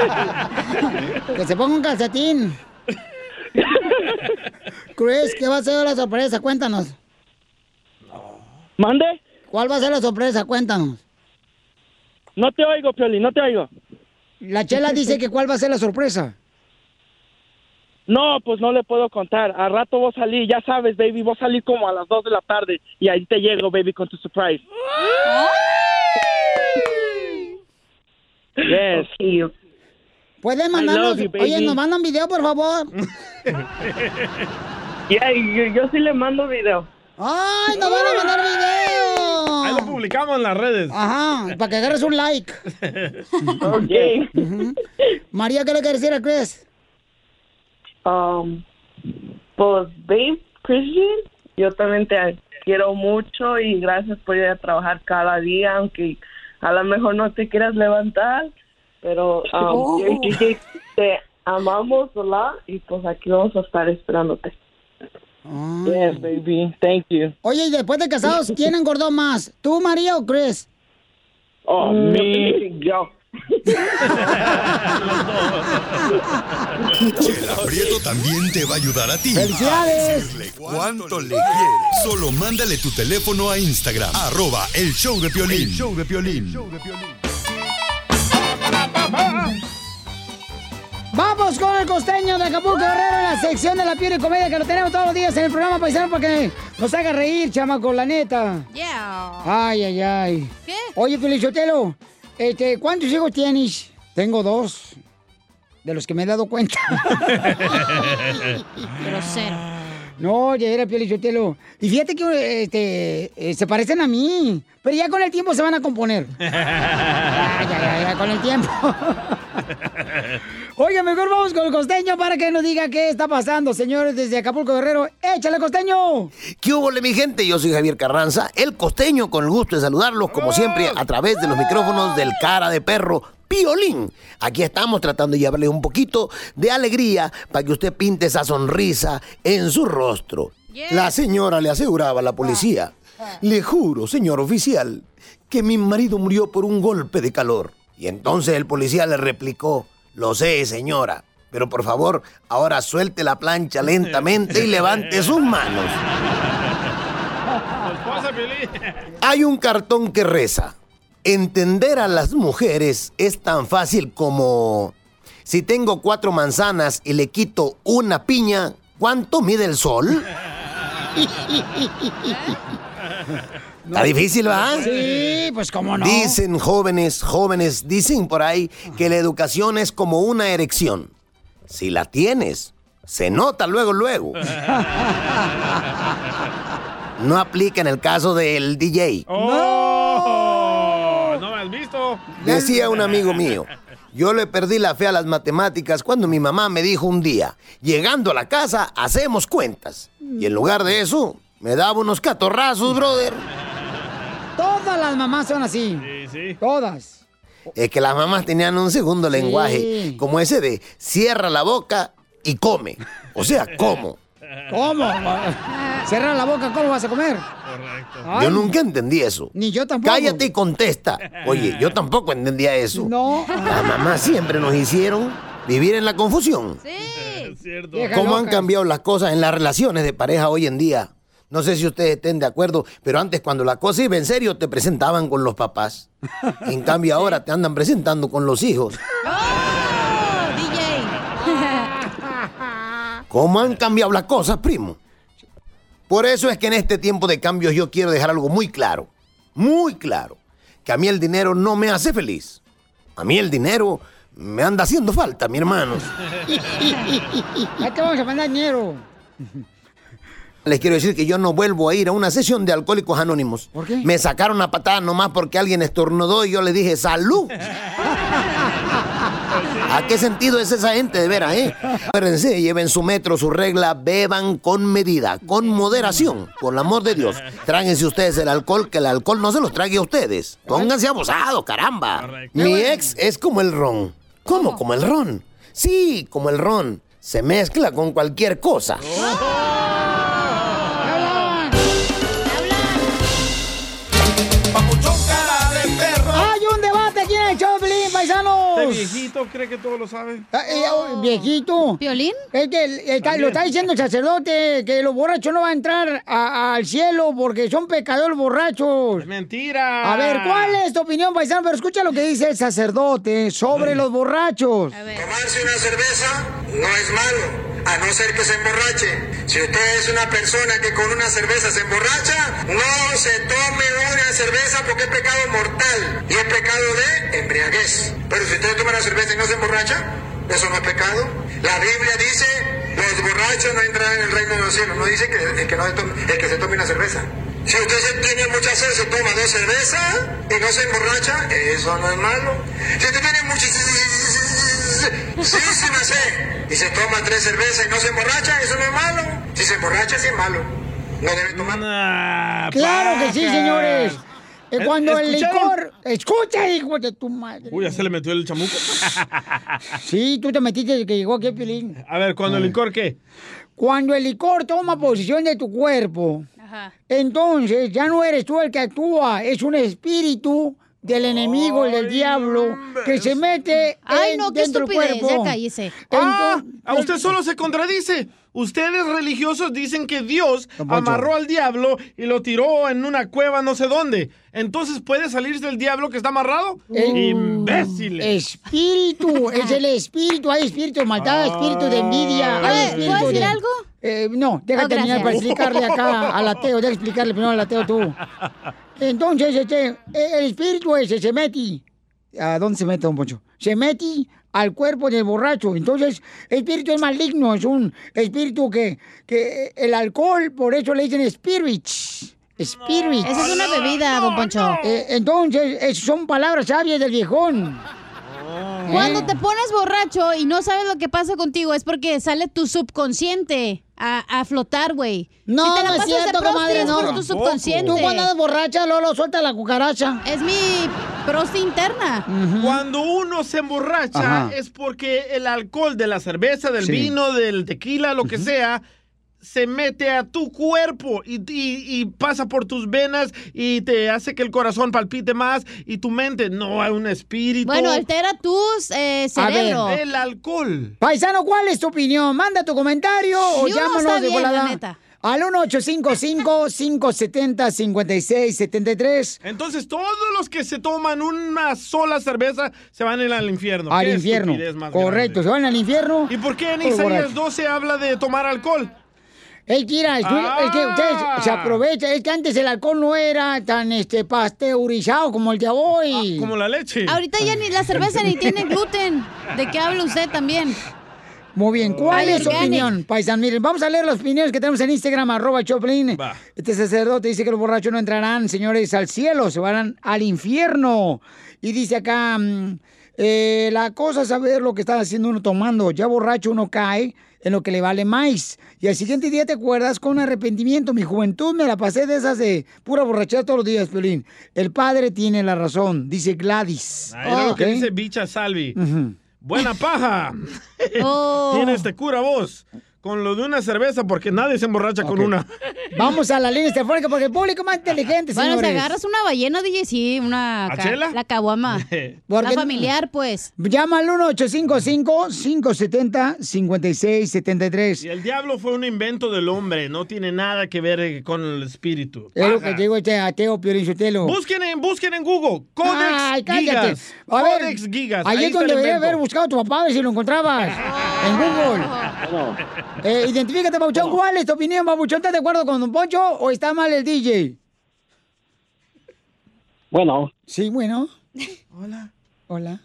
Que se ponga un calcetín. Chris, ¿qué va a ser la sorpresa? Cuéntanos. ¿Mande? ¿Cuál va a ser la sorpresa? Cuéntanos. No te oigo, Pioli, no te oigo. La chela dice que cuál va a ser la sorpresa. No, pues no le puedo contar. Al rato vos salí, ya sabes, baby, vos salí como a las 2 de la tarde y ahí te llego, baby, con tu surprise. Yes. ¿Pueden I mandarnos? you. Oye, ¿nos mandan video, por favor? Ya, yo, yo sí le mando video. ¡Ay, nos van a mandar video! Ahí lo publicamos en las redes. Ajá, para que agarres un like. Ok. María, ¿qué le quieres decir a Chris? Um, pues, babe, Christian, yo también te quiero mucho y gracias por ir a trabajar cada día, aunque a lo mejor no te quieras levantar, pero um, Oh. yo te amamos, ¿verdad? Y pues aquí vamos a estar esperándote. Yes, baby. Thank you. Oye, y después de casados, ¿quién engordó más? ¿Tú, María o Chris? Oh, Mm, me. Yo. Chela Prieto también te va a ayudar a ti. ¡Felicidades! A decirle cuánto le quieres. Solo mándale tu teléfono a Instagram. Arroba el show de Piolín. El show de Piolín. Vamos con el costeño de Acapulco Guerrero en la sección de la piel y comedia que lo tenemos todos los días en el programa paisano para que nos haga reír, chamaco, la neta. Yeah. Ay, ay, ay. ¿Qué? Oye, Felichotelo, este, ¿cuántos hijos tienes? Tengo dos, de los que me he dado cuenta. Grosero. No, ya era Piolichotelo. Y fíjate que este, eh, se parecen a mí. Pero ya con el tiempo se van a componer. Ya, ya, ya, ya, con el tiempo. Oye, mejor vamos con el costeño para que nos diga qué está pasando, señores, desde Acapulco Guerrero. ¡Échale, costeño! ¿Qué hubo, mi gente? Yo soy Javier Carranza, el costeño, con el gusto de saludarlos, como siempre, a través de los micrófonos del cara de perro. Piolín. Aquí estamos tratando de llevarle un poquito de alegría para que usted pinte esa sonrisa en su rostro. La señora le aseguraba a la policía, le juro, señor oficial, que mi marido murió por un golpe de calor. Y entonces el policía le replicó, lo sé, señora, pero por favor, ahora suelte la plancha lentamente y levante sus manos. Hay un cartón que reza. Entender a las mujeres es tan fácil como si tengo cuatro manzanas y le quito una piña, ¿cuánto mide el sol? Está difícil, ¿verdad? Sí, pues cómo no. Dicen jóvenes, jóvenes, dicen por ahí que la educación es como una erección. Si la tienes, se nota luego, luego. No aplica en el caso del DJ. ¡No! ¿No me has visto? Decía un amigo mío, yo le perdí la fe a las matemáticas cuando mi mamá me dijo un día, llegando a la casa, hacemos cuentas. Y en lugar de eso, me daba unos catorrazos, brother. Todas las mamás son así. Sí, sí. Todas. Es que las mamás tenían un segundo lenguaje, como ese de cierra la boca y come. O sea, como. ¿Cómo? Cierra la boca, ¿cómo vas a comer? Ay. Yo nunca entendí eso. Ni yo tampoco. Cállate y contesta. Oye, yo tampoco entendía eso. No. Las mamás siempre nos hicieron vivir en la confusión. Cierto. ¿Cómo han cambiado las cosas en las relaciones de pareja hoy en día? No sé si ustedes estén de acuerdo, pero antes cuando la cosa iba en serio te presentaban con los papás. En cambio ahora te andan presentando con los hijos. ¿Cómo han cambiado las cosas, primo? Por eso es que en este tiempo de cambios yo quiero dejar algo muy claro, muy claro, que a mí el dinero no me hace feliz. A mí el dinero me anda haciendo falta, mi hermano. Ya te vamos a mandar dinero. Les quiero decir que yo no vuelvo a ir a una sesión de alcohólicos anónimos. ¿Por qué? Me sacaron a patada nomás porque alguien estornudó y yo le dije salud. ¿A qué sentido es esa gente de veras, eh? Acuérdense, lleven su metro, su regla, beban con medida, con moderación, por el amor de Dios. Tráguense ustedes el alcohol, que el alcohol no se los trague a ustedes. Pónganse abusados, caramba. Mi ex es como el ron. ¿Cómo? ¿Como el ron? Sí, como el ron. Se mezcla con cualquier cosa. Viejito cree que todo lo sabe. Ah, eh, oh, viejito. ¿Violín? Es que el- lo está diciendo el sacerdote, que los borrachos no van a entrar a- al cielo porque son pecadores borrachos. Mentira. A ver, ¿cuál es tu opinión, paisano? Pero escucha lo que dice el sacerdote sobre los borrachos. Tomarse una cerveza no es malo, a no ser que se emborrache. Si usted es una persona que con una cerveza se emborracha, no se tome una cerveza porque es pecado mortal y es pecado de embriaguez. Pero si usted toma una cerveza y no se emborracha, eso no es pecado. La Biblia dice, los borrachos no entrarán en el reino de los cielos. No dice que el que, no se tome, el que se tome una cerveza. Si usted se tiene mucha sed, se toma dos cervezas y no se emborracha, eso no es malo. Si usted tiene muchísima sed y se toma tres cervezas y no se emborracha, eso no es malo. Si se emborracha, sí es malo. No debe tomar. Claro que sí, señores. Eh, ¿Eh, Cuando el licor... Escucha, hijo de tu madre. Uy, ya se le metió el chamuco. Sí, tú te metiste desde que llegó aquí Pilín. A ver, ¿cuando el licor qué? Cuando el licor toma posición de tu cuerpo, entonces ya no eres tú el que actúa, es un espíritu del enemigo, el del diablo, que se mete Ay, en- no, qué dentro del cuerpo. ya cállese. Ah, a usted solo se contradice. Ustedes religiosos dicen que Dios amarró al diablo y lo tiró en una cueva no sé dónde. Entonces, ¿puede salirse el diablo que está amarrado? ¡Imbéciles! Espíritu, es el espíritu, hay espíritu de maldad, espíritu de envidia, hay ¿Puedo- espíritu puedo decir de- algo? Eh, no, deja Oh, terminar para explicarle acá al ateo, deja explicarle primero al ateo tú. Entonces, este, el espíritu ese se mete. ¿A dónde se mete, don Poncho? se mete al cuerpo del borracho. Entonces, espíritu es maligno, es un espíritu que, que el alcohol, por eso le dicen spirits. Spirit. Esa es una bebida, don Poncho. Eh, entonces, es- son palabras sabias del viejón. Cuando te pones borracho y no sabes lo que pasa contigo es porque sale tu subconsciente a, a flotar, güey. No, Si te la no es cierto, comadre, no. tu subconsciente. Tú cuando andas borracha, Lolo, suelta la cucaracha. Es mi prosti interna. Cuando uno se emborracha Ajá. es porque el alcohol de la cerveza, del Sí. vino, del tequila, lo que sea, se mete a tu cuerpo y, y- y pasa por tus venas y te hace que el corazón palpite más y tu mente no hay un espíritu. Bueno, altera tu eh, cerebro. El alcohol. Paisano, ¿cuál es tu opinión? Manda tu comentario o uno llámanos está de bien, volada. la neta. Al 1855-570-5673. Entonces todos los que se toman una sola cerveza se van a ir al infierno. Al infierno. Correcto, se van al infierno. ¿Y por qué en Isaías borrachos. 12 habla de tomar alcohol? Es que, mira, es que- es que ustedes se aprovechan. Es que antes el alcohol no era tan este pasteurizado como el de hoy. como la leche. Ahorita ya ni la cerveza ni tiene gluten. ¿De qué habla usted también? Muy bien, ¿cuál Ay, es su opinión, paisan? Miren, vamos a leer las opiniones que tenemos en Instagram, arroba Choplin. Este sacerdote dice que los borrachos no entrarán, señores, al cielo, se van al infierno. Y dice acá, mm, eh, la cosa es saber lo que está haciendo uno tomando. Ya borracho uno cae en lo que le vale más. Y al siguiente día te acuerdas con arrepentimiento. Mi juventud me la pasé de esas de pura borrachera todos los días, Pelín. El padre tiene la razón, dice Gladys. Ahí era lo que dice Bicha Salvi. Ujú. Buena paja. Oh. Tienes te cura vos. Con lo de una cerveza, porque nadie se emborracha con una. Vamos a la línea telefónica porque el público más inteligente, Bueno, señores. agarras una ballena, DJ, sí, una... ¿A ca- chela? La caguama. La familiar, pues. Llama al 1-855-570-5673. Y el diablo fue un invento del hombre, no tiene nada que ver eh, con el espíritu. Es lo que digo este ateo Piolín Sotelo. Busquen en, busquen en Google. Codex Ay, cállate. Gigas. A ver, Codex Gigas. Ahí es donde debería invento. haber buscado a tu papá a ver si lo encontrabas. en Google. Eh, identifícate, Pabuchón. ¿Cuál es tu opinión, Pabuchón? ¿Estás de acuerdo con Don Poncho o está mal el DJ? Bueno, Sí, bueno. Hola. Hola.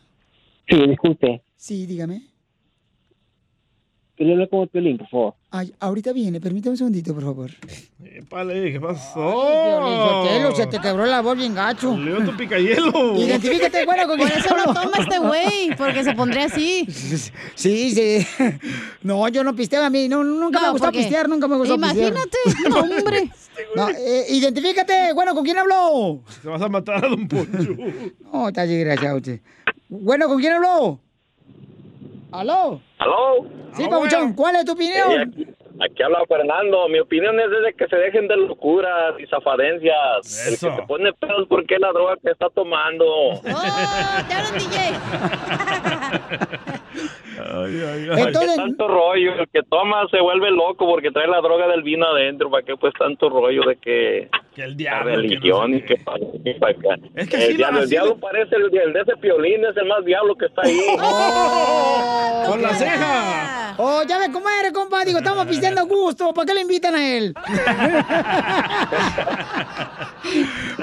sí, disculpe. Sí, dígame. Que le hable con el Piolín, por favor. Ay, ahorita viene, permítame un segundito, por favor. Épale, ¿qué pasó? Piolín Sotelo, se te quebró la voz bien gacho. Leo tu picayelo. Identifícate, bueno, con Por eso no toma este güey, porque se pondría así. Sí, sí. No, yo no pisteo a mí. No, nunca me No, gustó porque- pistear, nunca me gustó Imagínate, no, hombre. No, eh, identifícate, bueno, ¿con quién habló? Te vas a matar a Don Poncho. No, está desgraciado usted. Bueno, ¿con quién habló? ¿Aló? ¿Aló? Sí, Pabuchón, ¿cuál es tu Eh, opinión? aquí, aquí habla Fernando. Mi opinión es de que se dejen de locuras y zafadencias. El que se pone pedos porque la droga que está tomando. Entonces- ¿Para qué tanto rollo? El que toma se vuelve loco porque trae la droga del vino adentro. ¿Para qué pues tanto rollo de que, que el la diablo, que no religión y que para aquí, para acá? Es que el, sí diablo, el diablo lo- parece el, el de ese piolín, es el más diablo que está ahí. ¡Con la ceja! Oh, ya ve cómo eres, compa. Digo, estamos pisteando a gusto. ¿Para qué le invitan a él?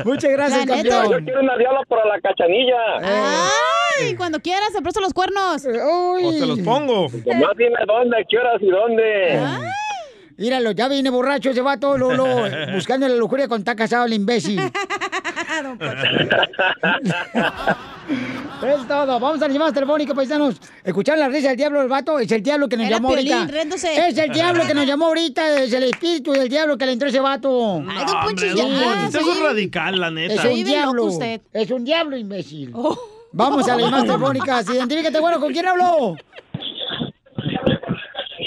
Muchas gracias, Yo campeón. quiero una diabla para la cachanilla. Ay, cuando quieras, te presto los cuernos. O se los pongo. Nomás dime dónde, qué horas y dónde. Míralo, ya viene borracho ese vato, Lolo, buscando la lujuria con está casado el imbécil. es todo. Vamos a las llamadas telefónicas, paisanos. Escuchar la risa del diablo del vato. Es el diablo que nos Era llamó Piolín, ahorita. riéndose. Es el diablo que nos llamó ahorita. Es el espíritu del diablo que le entró ese vato. Ay, don Poncho, Hombre, ya. Don Poncho, usted es un radical, la neta. Es un diablo. Es un diablo, imbécil. Vamos a las llamadas telefónicas. Identifícate, bueno, ¿con quién habló?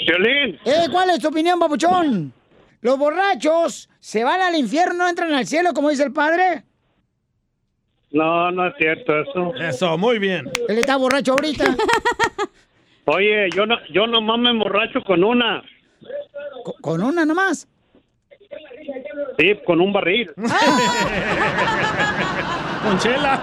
Violín. Eh, ¿cuál es tu opinión, papuchón? ¿Los borrachos se van al infierno, no entran al cielo, como dice el padre? No, no es cierto eso. Eso, muy bien. Él está borracho ahorita. Oye, yo no, yo nomás me emborracho con una. ¿Con una nomás? Sí, con un barril. Con chela.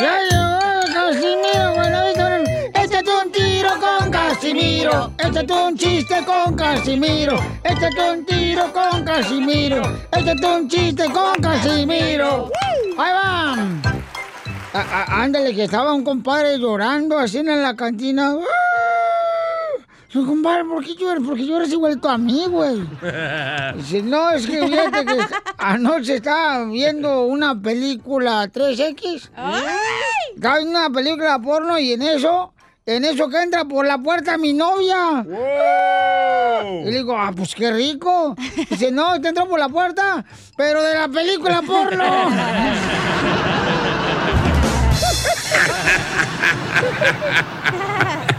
¡Ya llegó Casimiro! Bueno, Échate un tiro con Casimiro. Échate un chiste con Casimiro. Échate un tiro con Casimiro. Échate un chiste con Casimiro. ¡Ahí va! A- a- ándale, que estaba un compadre llorando así en la cantina. ¡Ah! Dice, compadre, ¿por qué lloras? Porque lloras igual tú a mí, güey. Dice, no, es que fíjate que anoche estaba viendo una película 3X. Estaba viendo una película porno y en eso, en eso que entra por la puerta mi novia. Y le digo, ah, pues qué rico. Dice, no, te entró por la puerta, pero de la película porno.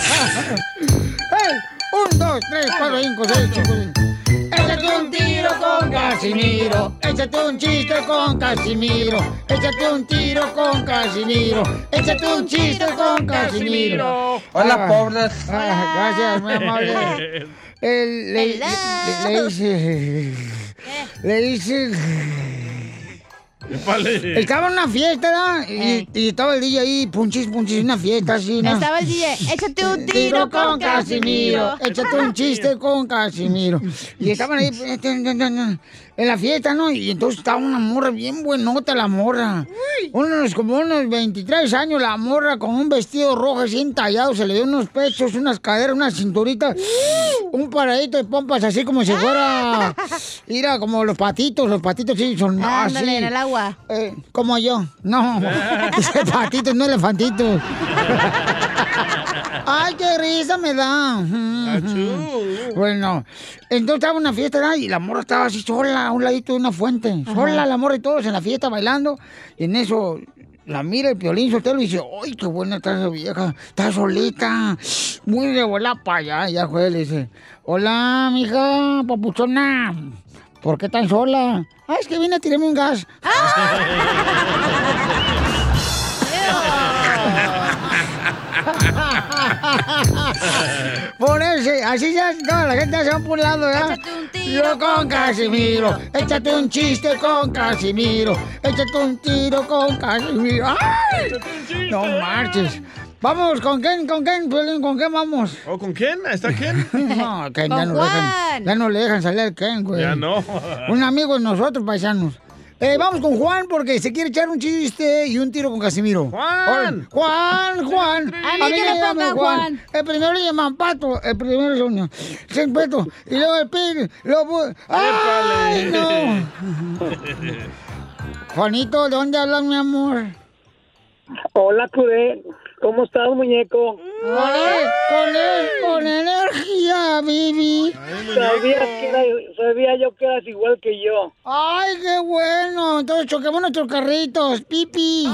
¡Hey! Un, dos, tres, cuatro, cinco, seis, cinco. Échate un tiro con Casimiro. Échate un chiste con Casimiro. Échate un tiro con Casimiro. Échate un chiste con Casimiro. Hola, Ah, pobres. ah, gracias, muy amable. El- le, le- le- le dice. Le dice. Estaba en una fiesta, ¿verdad? Y, y estaba el DJ ahí, punchis, punchis, una fiesta así, ¿no? Estaba el DJ, échate un tiro con Casimiro. Échate un chiste con Casimiro. Y estaban ahí este, en la fiesta, ¿no? Y entonces estaba una morra bien buenota, la morra. Unos, como unos 23 años, la morra con un vestido rojo así entallado, se le dio unos pechos, unas caderas, una cinturita, un paradito de pompas así como si fuera, mira, como los patitos, los patitos sí son Ándale, así. en el agua. Eh, como yo. No, patitos, no elefantitos. Ay, qué risa me da. Bueno, entonces estaba en una fiesta ¿verdad? y la morra estaba así sola a un ladito de una fuente. Sola la morra y todos en la fiesta bailando. Y en eso la mira el piolín soltero y dice, ¡ay, qué buena está esa vieja! Está solita. Muy de bola para allá. Y ya fue, le dice, hola, mija, papuchona. ¿Por qué tan sola? Ah, es que vine a tirarme un gas. Por ese, así ya toda la gente se va por un lado, ¿verdad? Yo con Casimiro, échate un chiste con Casimiro, échate un tiro con Casimiro. ¡Ay! No marches. Vamos, ¿con quién? ¿Con quién? ¿Con quién vamos? ¿O con quién? ¿Está quién? No, Ken, ya no, le dejan, ya no le dejan salir al Ken, güey. Ya no. Un amigo de nosotros, paisanos. Eh, vamos con Juan porque se quiere echar un chiste y un tiro con Casimiro. ¡Juan! Juan, Juan. A mí que me me llaman ponga Juan. El primero le llaman Pato, el primero es uno. Sin Peto. Y luego el Pin, luego... ¡Ay, no! Juanito, ¿de dónde hablas, mi amor? Hola, Cudé. ¿Cómo estás, muñeco? Con, él, con, él, con energía, Vivi. Sabía, que era- sabía yo que eras igual que yo. ¡Ay, qué bueno! Entonces choquemos nuestros carritos, pipi.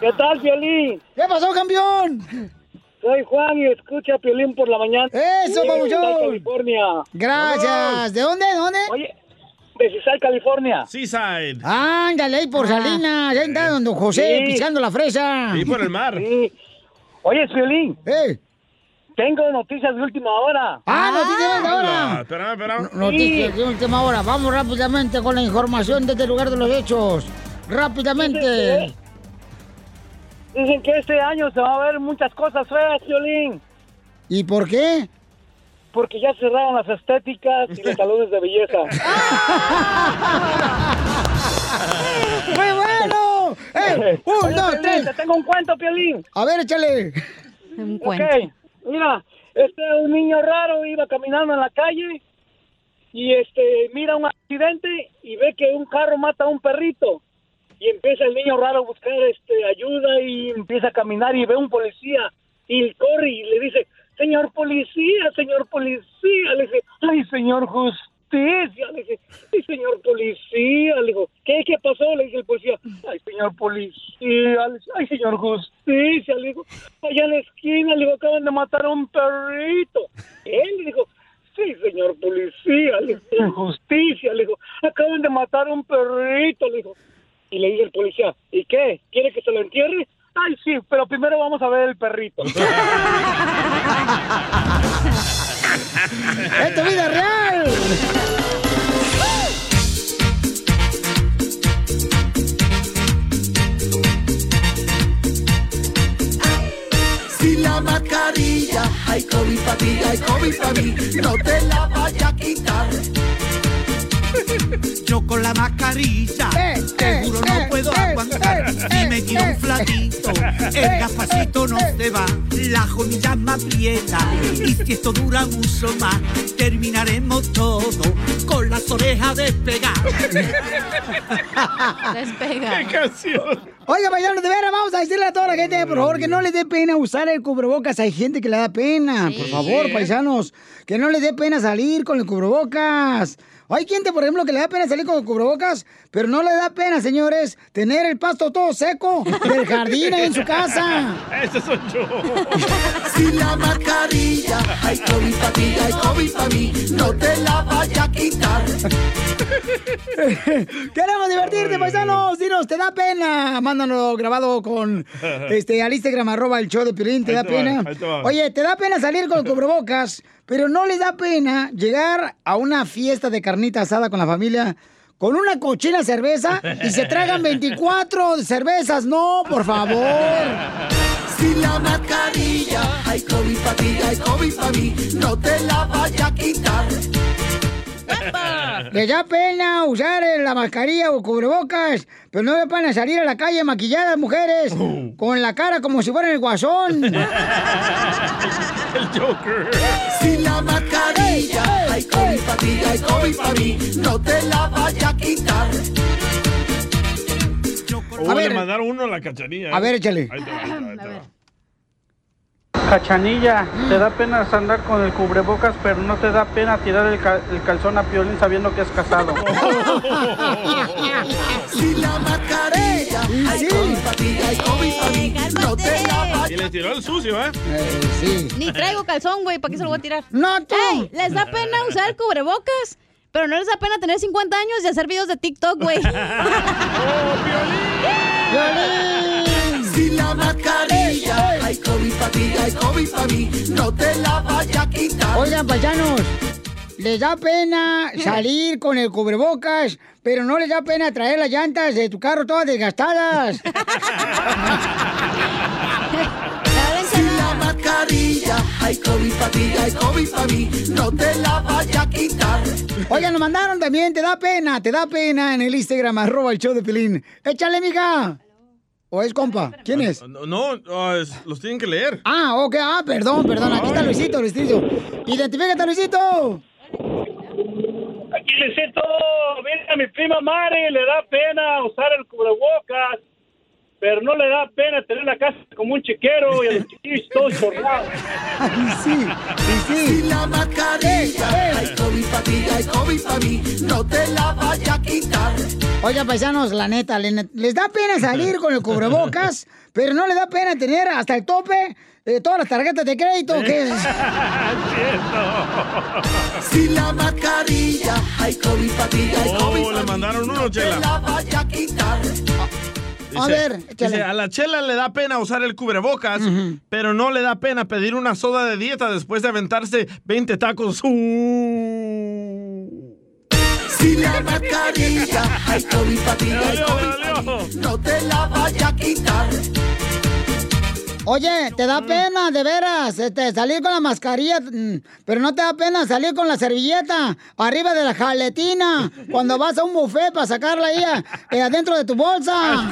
¿Qué tal, Piolín? ¿Qué pasó, campeón? Soy Juan y escucha a Piolín por la mañana. ¡Eso! Cisal, California. Gracias. ¿De dónde, de dónde? Oye, de Cisal, California. Seaside. Ándale, ahí por Salinas, ahí está don José Sí. pisando la fresa. Y por el mar. Sí. Oye, Piolín. ¡Eh! Tengo noticias de última hora. ¡Ah, noticias de ahora! Espérame, espérame. Noticias de última hora. Vamos rápidamente con la información desde el lugar de los hechos. Rápidamente. Dicen que este año se va a ver muchas cosas feas, Piolín. ¿Y por qué? Porque ya cerraron las estéticas y los salones de belleza. ¡Muy bueno! ¡Eh! ¡Un, Oye, dos, Piolín, tres! Te tengo un cuento, Piolín. A ver, échale. Un Ok, mira, este un niño raro iba caminando en la calle y este mira un accidente y ve que un carro mata a un perrito y empieza el niño raro a buscar este ayuda y empieza a caminar y ve un policía y corre y le dice señor policía señor policía. Le dice ay señor justicia le dice ay señor policía le dijo qué qué pasó le dice el policía ay señor policía le dice, ay señor justicia le dijo allá en la esquina le digo acaban de matar a un perrito él le dijo Sí, señor policía, le dijo, justicia, le dijo, acaban de matar a un perrito, le dijo. Y le dice el policía, ¿y qué? ¿Quiere que se lo entierre? Ay, sí, pero primero vamos a ver el perrito. ¡Esto es vida real! Si la mascarilla, hay COVID para ti, hay COVID para mí, no te la vaya a quitar. Yo con la mascarilla, seguro no puedo aguantar. Y me tiro un flatito, el gafacito no se va, la jodilla me aprieta. Y si esto dura mucho más, terminaremos todo con las orejas despegadas. Despega. ¡Qué canción! Oiga, paisanos, de veras, vamos a decirle a toda la gente, por favor, que no les dé pena usar el cubrebocas. Hay gente que le da pena. Por favor, Sí. paisanos, que no les dé pena salir con el cubrebocas. Hay gente, por ejemplo, que le da pena salir con cubrebocas, pero no le da pena, señores, tener el pasto todo seco del jardín ahí en su casa. Ese soy yo. Si la mascarilla, hay COVID para ti, hay COVID para mí, no te la vaya a quitar. Queremos divertirte, paisanos. Dinos, ¿te da pena? Mándanos grabado con este al Instagram, arroba el show de Piolín. ¿Te Ahí da te pena? va. Oye, ¿te da pena salir con cubrebocas? Pero no les da pena llegar a una fiesta de carnita asada con la familia con una cochina cerveza y se tragan 24 cervezas. No, por favor. Si la mascarilla, hay COVID para ti, hay COVID para mí, no te la vaya a quitar. Les da pena usar eh, la mascarilla o cubrebocas, pero no le van a salir a la calle maquilladas mujeres con la cara como si fueran el guasón. El Joker. Si la mascarilla, hay COVID para ti, hay COVID para mí, no te la vaya a quitar. Oh, A ver. le mandaron uno a la cachanilla. A ver, échale. Ahí te va, ahí te va, ahí te va. Cachanilla, te da pena andar con el cubrebocas, pero no te da pena tirar el, ca- el calzón a Piolín sabiendo que es casado. Si la mascarilla, hay COVID para ti, hay COVID para mí, no te la Y le tiró el sucio, ¿eh? sí. Ni traigo calzón, güey, ¿para qué se lo voy a tirar? No, tú. Ey, les da pena usar el cubrebocas, pero no les da pena tener 50 años y hacer videos de TikTok, güey. Si la mascarilla, hay COVID para ti, hay COVID para mí, no te la vaya a quitar. Oigan, paisanos, les da pena salir con el cubrebocas, pero no les da pena traer las llantas de tu carro todas desgastadas. Si la mascarilla, hay COVID para ti, hay COVID para mí, no te la vaya a quitar. Oigan, nos mandaron también, te da pena, te da pena en el Instagram, arroba el show de Pilín. Échale, mija. ¿O es compa? ¿Quién es? No, no, es- los tienen que leer. Ah, ok, ah, perdón, perdón. Aquí está Luisito, Luisito. Identifícate, Luisito. Aquí le siento, mira, a mi prima Mari le da pena usar el cubrebocas, pero no le da pena tener la casa como un chiquero y a los chiquillos todos chorrados. sí, sí. Si la mascarilla, hay COVID para ti, hay COVID para mí, no te la vaya a quitar. Oigan, paisanos, la neta, le- les da pena salir con el cubrebocas, pero no les da pena tener hasta el tope eh, todas las tarjetas de crédito, que es... Si la mascarilla, hay COVID para ti, hay COVID Oh, para le mí, mandaron uno, no te la vaya a quitar. Dice- dice, a la chela le da pena usar el cubrebocas, pero no le da pena pedir una soda de dieta después de aventarse 20 tacos. Uh. Si la mascarilla, hay COVID no te la vaya a quitar. Oye, te da pena, de veras, este, salir con la mascarilla, mm, pero no te da pena salir con la servilleta arriba de la jaletina cuando vas a un buffet para sacarla ahí eh, adentro de tu bolsa.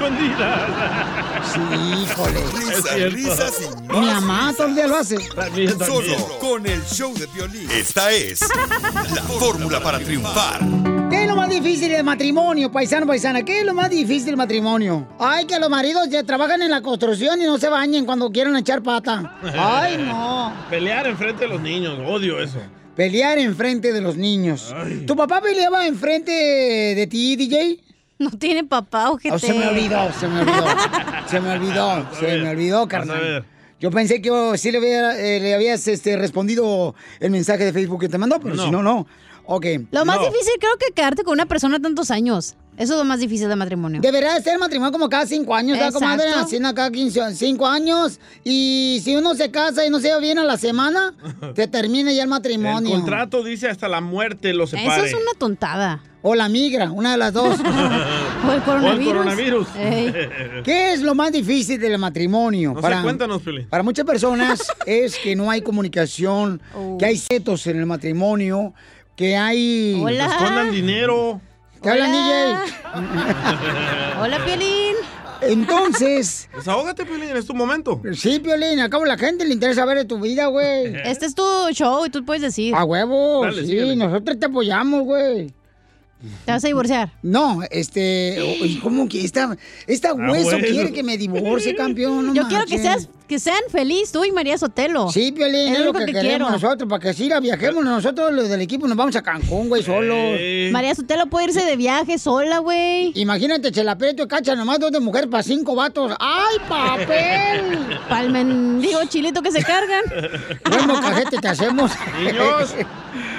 Sí, híjole. Risas, risas y más Mi mamá todo el día lo hace. Solo con el show de violín. Esta es la fórmula para triunfar. ¿Qué es lo más difícil del matrimonio, paisano, paisana? ¿Qué es lo más difícil del matrimonio? Ay, que los maridos ya trabajan en la construcción y no se bañen cuando quieren echar pata. Ay, no. Pelear enfrente de los niños, odio eso. Pelear enfrente de los niños. ¿Tu papá peleaba enfrente de ti, DJ? No tiene papá, ojete. Oh, se me olvidó, se me olvidó. Se me olvidó, se me olvidó, carnal. Yo pensé que oh, sí le, había- eh, le habías este, respondido el mensaje de Facebook que te mandó, pero No. si no, no. Ok. Lo más difícil creo que quedarte con una persona tantos años. Eso es lo más difícil del matrimonio. Deberá de ser matrimonio como cada cinco años, ¿verdad, comadre? En cada 15, cinco años. Y si uno se casa y no se lleva bien a la semana, te termina ya el El matrimonio. contrato dice hasta la muerte lo separe. Eso es una tontada. O la migra, una de las dos. o el coronavirus. coronavirus. ¿Qué es lo más difícil del matrimonio? No sé, cuéntanos, Piolín. Para muchas personas es que no hay comunicación, que hay setos en el matrimonio, que hay... Que escondan dinero. ¿Te hablan, DJ? Hola, Piolín. Entonces... Desahógate, Piolín, es tu momento. Sí, Piolín, acabo la gente le interesa ver de tu vida, güey. Este es tu show y tú puedes decir. A huevo, Dale, sí, síguele. nosotros te apoyamos, güey. ¿Te vas a divorciar? No, este, ¿cómo que esta, esta hueso bueno. quiere que me divorcie, campeón? No Yo quiero que seas que sean feliz tú y María Sotelo. Sí, Piolín, es, lo que, queremos nosotros, para que la viajemos nosotros, los del equipo, nos vamos a Cancún, güey, solos. María Sotelo puede irse de viaje sola, güey. Imagínate, Chela Prieto y Cacha, nomás dos de mujer para cinco vatos. ¡Ay, papel! Pa'l mendigo chilito que se cargan. Bueno, cajete, te hacemos. Niños.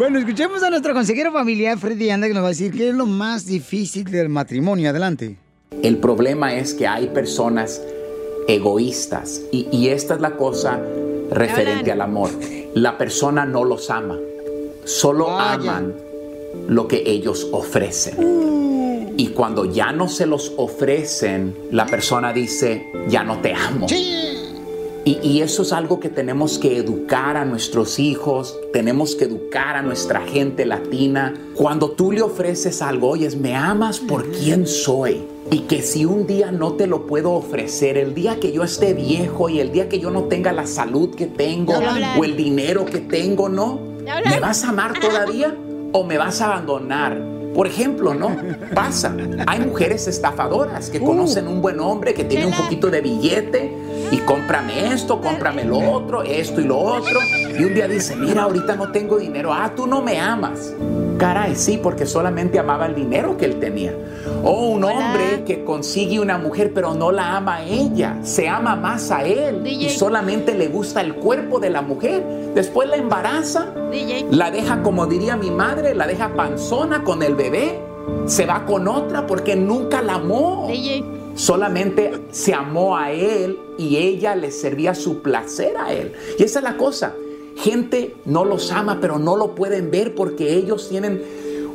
Bueno, escuchemos a nuestro consejero familiar, Freddy Anda, que nos va a decir qué es lo más difícil del matrimonio. Adelante. El problema es que hay personas egoístas y, y esta es la cosa referente al amor. La persona no los ama, solo aman lo que ellos ofrecen. Y cuando ya no se los ofrecen, la persona dice, ya no te amo. Y, y eso es algo que tenemos que educar a nuestros hijos, tenemos que educar a nuestra gente latina. Cuando tú le ofreces algo, oyes, me amas por quien soy. Y que si un día no te lo puedo ofrecer, el día que yo esté viejo y el día que yo no tenga la salud que tengo o el dinero que tengo, ¿no? ¿Me vas a amar todavía o me vas a abandonar? Por ejemplo, ¿no? Pasa. Hay mujeres estafadoras que conocen un buen hombre que tiene un poquito de billete y cómprame esto, cómprame lo otro, esto y lo otro. Y un día dice, mira, ahorita no tengo dinero. Ah, tú no me amas. Caray, sí, porque solamente amaba el dinero que él tenía. O un hombre que consigue una mujer pero no la ama a ella, se ama más a él y solamente le gusta el cuerpo de la mujer. Después la embaraza, la deja, como diría mi madre, la deja panzona con el bebé, se va con otra porque nunca la amó. Solamente se amó a él y ella le servía su placer a él. Y esa es la cosa. Gente no los ama, pero no lo pueden ver porque ellos tienen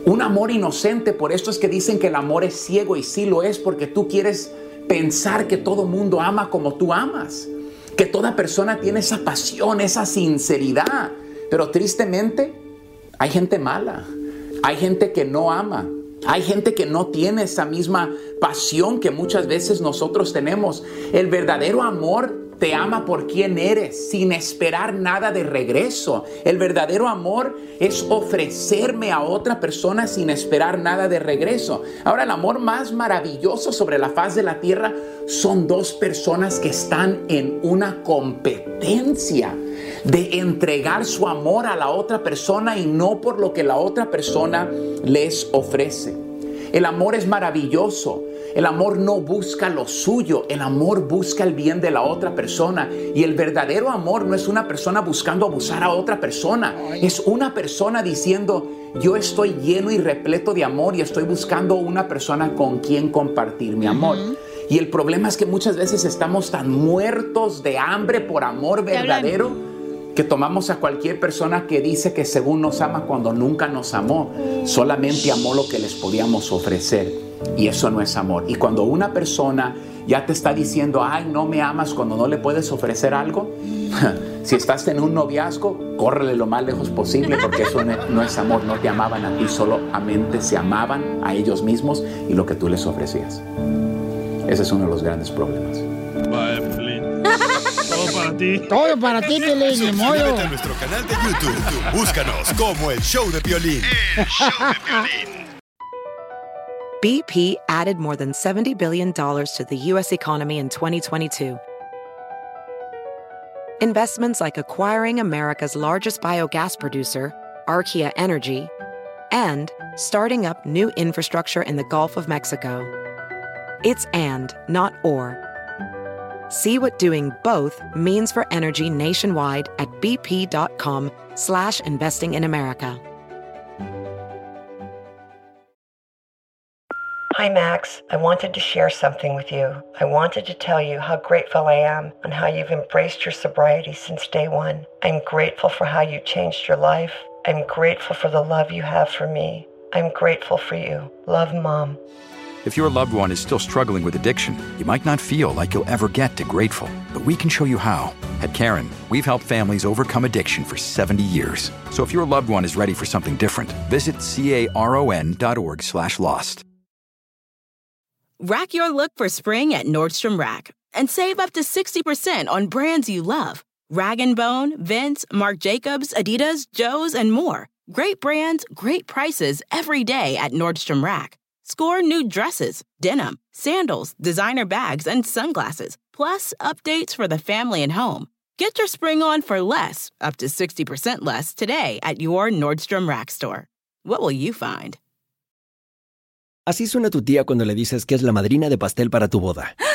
un amor inocente. Por esto es que dicen que el amor es ciego y sí lo es porque tú quieres pensar que todo mundo ama como tú amas. Que toda persona tiene esa pasión, esa sinceridad. Pero tristemente hay gente mala. Hay gente que no ama. Hay gente que no tiene esa misma pasión que muchas veces nosotros tenemos. El verdadero amor te ama por quien eres, sin esperar nada de regreso. El verdadero amor es ofrecerme a otra persona sin esperar nada de regreso. Ahora, el amor más maravilloso sobre la faz de la tierra son dos personas que están en una competencia de entregar su amor a la otra persona y no por lo que la otra persona les ofrece. El amor es maravilloso. El amor no busca lo suyo, el amor busca el bien de la otra persona. Y el verdadero amor no es una persona buscando abusar a otra persona, es una persona diciendo, yo estoy lleno y repleto de amor y estoy buscando una persona con quien compartir mi amor. Y el problema es que muchas veces estamos tan muertos de hambre por amor verdadero que tomamos a cualquier persona que dice que según nos ama cuando nunca nos amó, solamente amó lo que les podíamos ofrecer. Y eso no es amor. Y cuando una persona ya te está diciendo, ay, no me amas cuando no le puedes ofrecer algo, si estás en un noviazgo, córrele lo más lejos posible porque eso no es amor. No te amaban a ti, solamente se amaban a ellos mismos y lo que tú les ofrecías. Ese es uno de los grandes problemas. Para ti. Todo para ti, Piolín, ni modo. A nuestro canal de YouTube. Búscanos como El Show de Piolín. BP added more than $70 billion to the U.S. economy in 2022. Investments like acquiring America's largest biogas producer, Archaea Energy, and starting up new infrastructure in the Gulf of Mexico. It's and, not or. See what doing both means for energy nationwide at bp.com slash investing in America. Hi, Max. I wanted to share something with you. I wanted to tell you how grateful I am and how you've embraced your sobriety since day one. I'm grateful for how you changed your life. I'm grateful for the love you have for me. I'm grateful for you. Love, Mom. If your loved one is still struggling with addiction, you might not feel like you'll ever get to grateful, but we can show you how. At Karen, we've helped families overcome addiction for 70 years. So if your loved one is ready for something different, visit caron.org slash lost. Rack your look for spring at Nordstrom Rack and save up to 60% on brands you love. Rag & Bone, Vince, Marc Jacobs, Adidas, Joe's, and more. Great brands, great prices every day at Nordstrom Rack. Score new dresses, denim, sandals, designer bags, and sunglasses, plus updates for the family and home. Get your spring on for less, up to 60% less, today at your Nordstrom Rack store. What will you find? Así suena tu tía cuando le dices que es la madrina de pastel para tu boda. ¡Ah!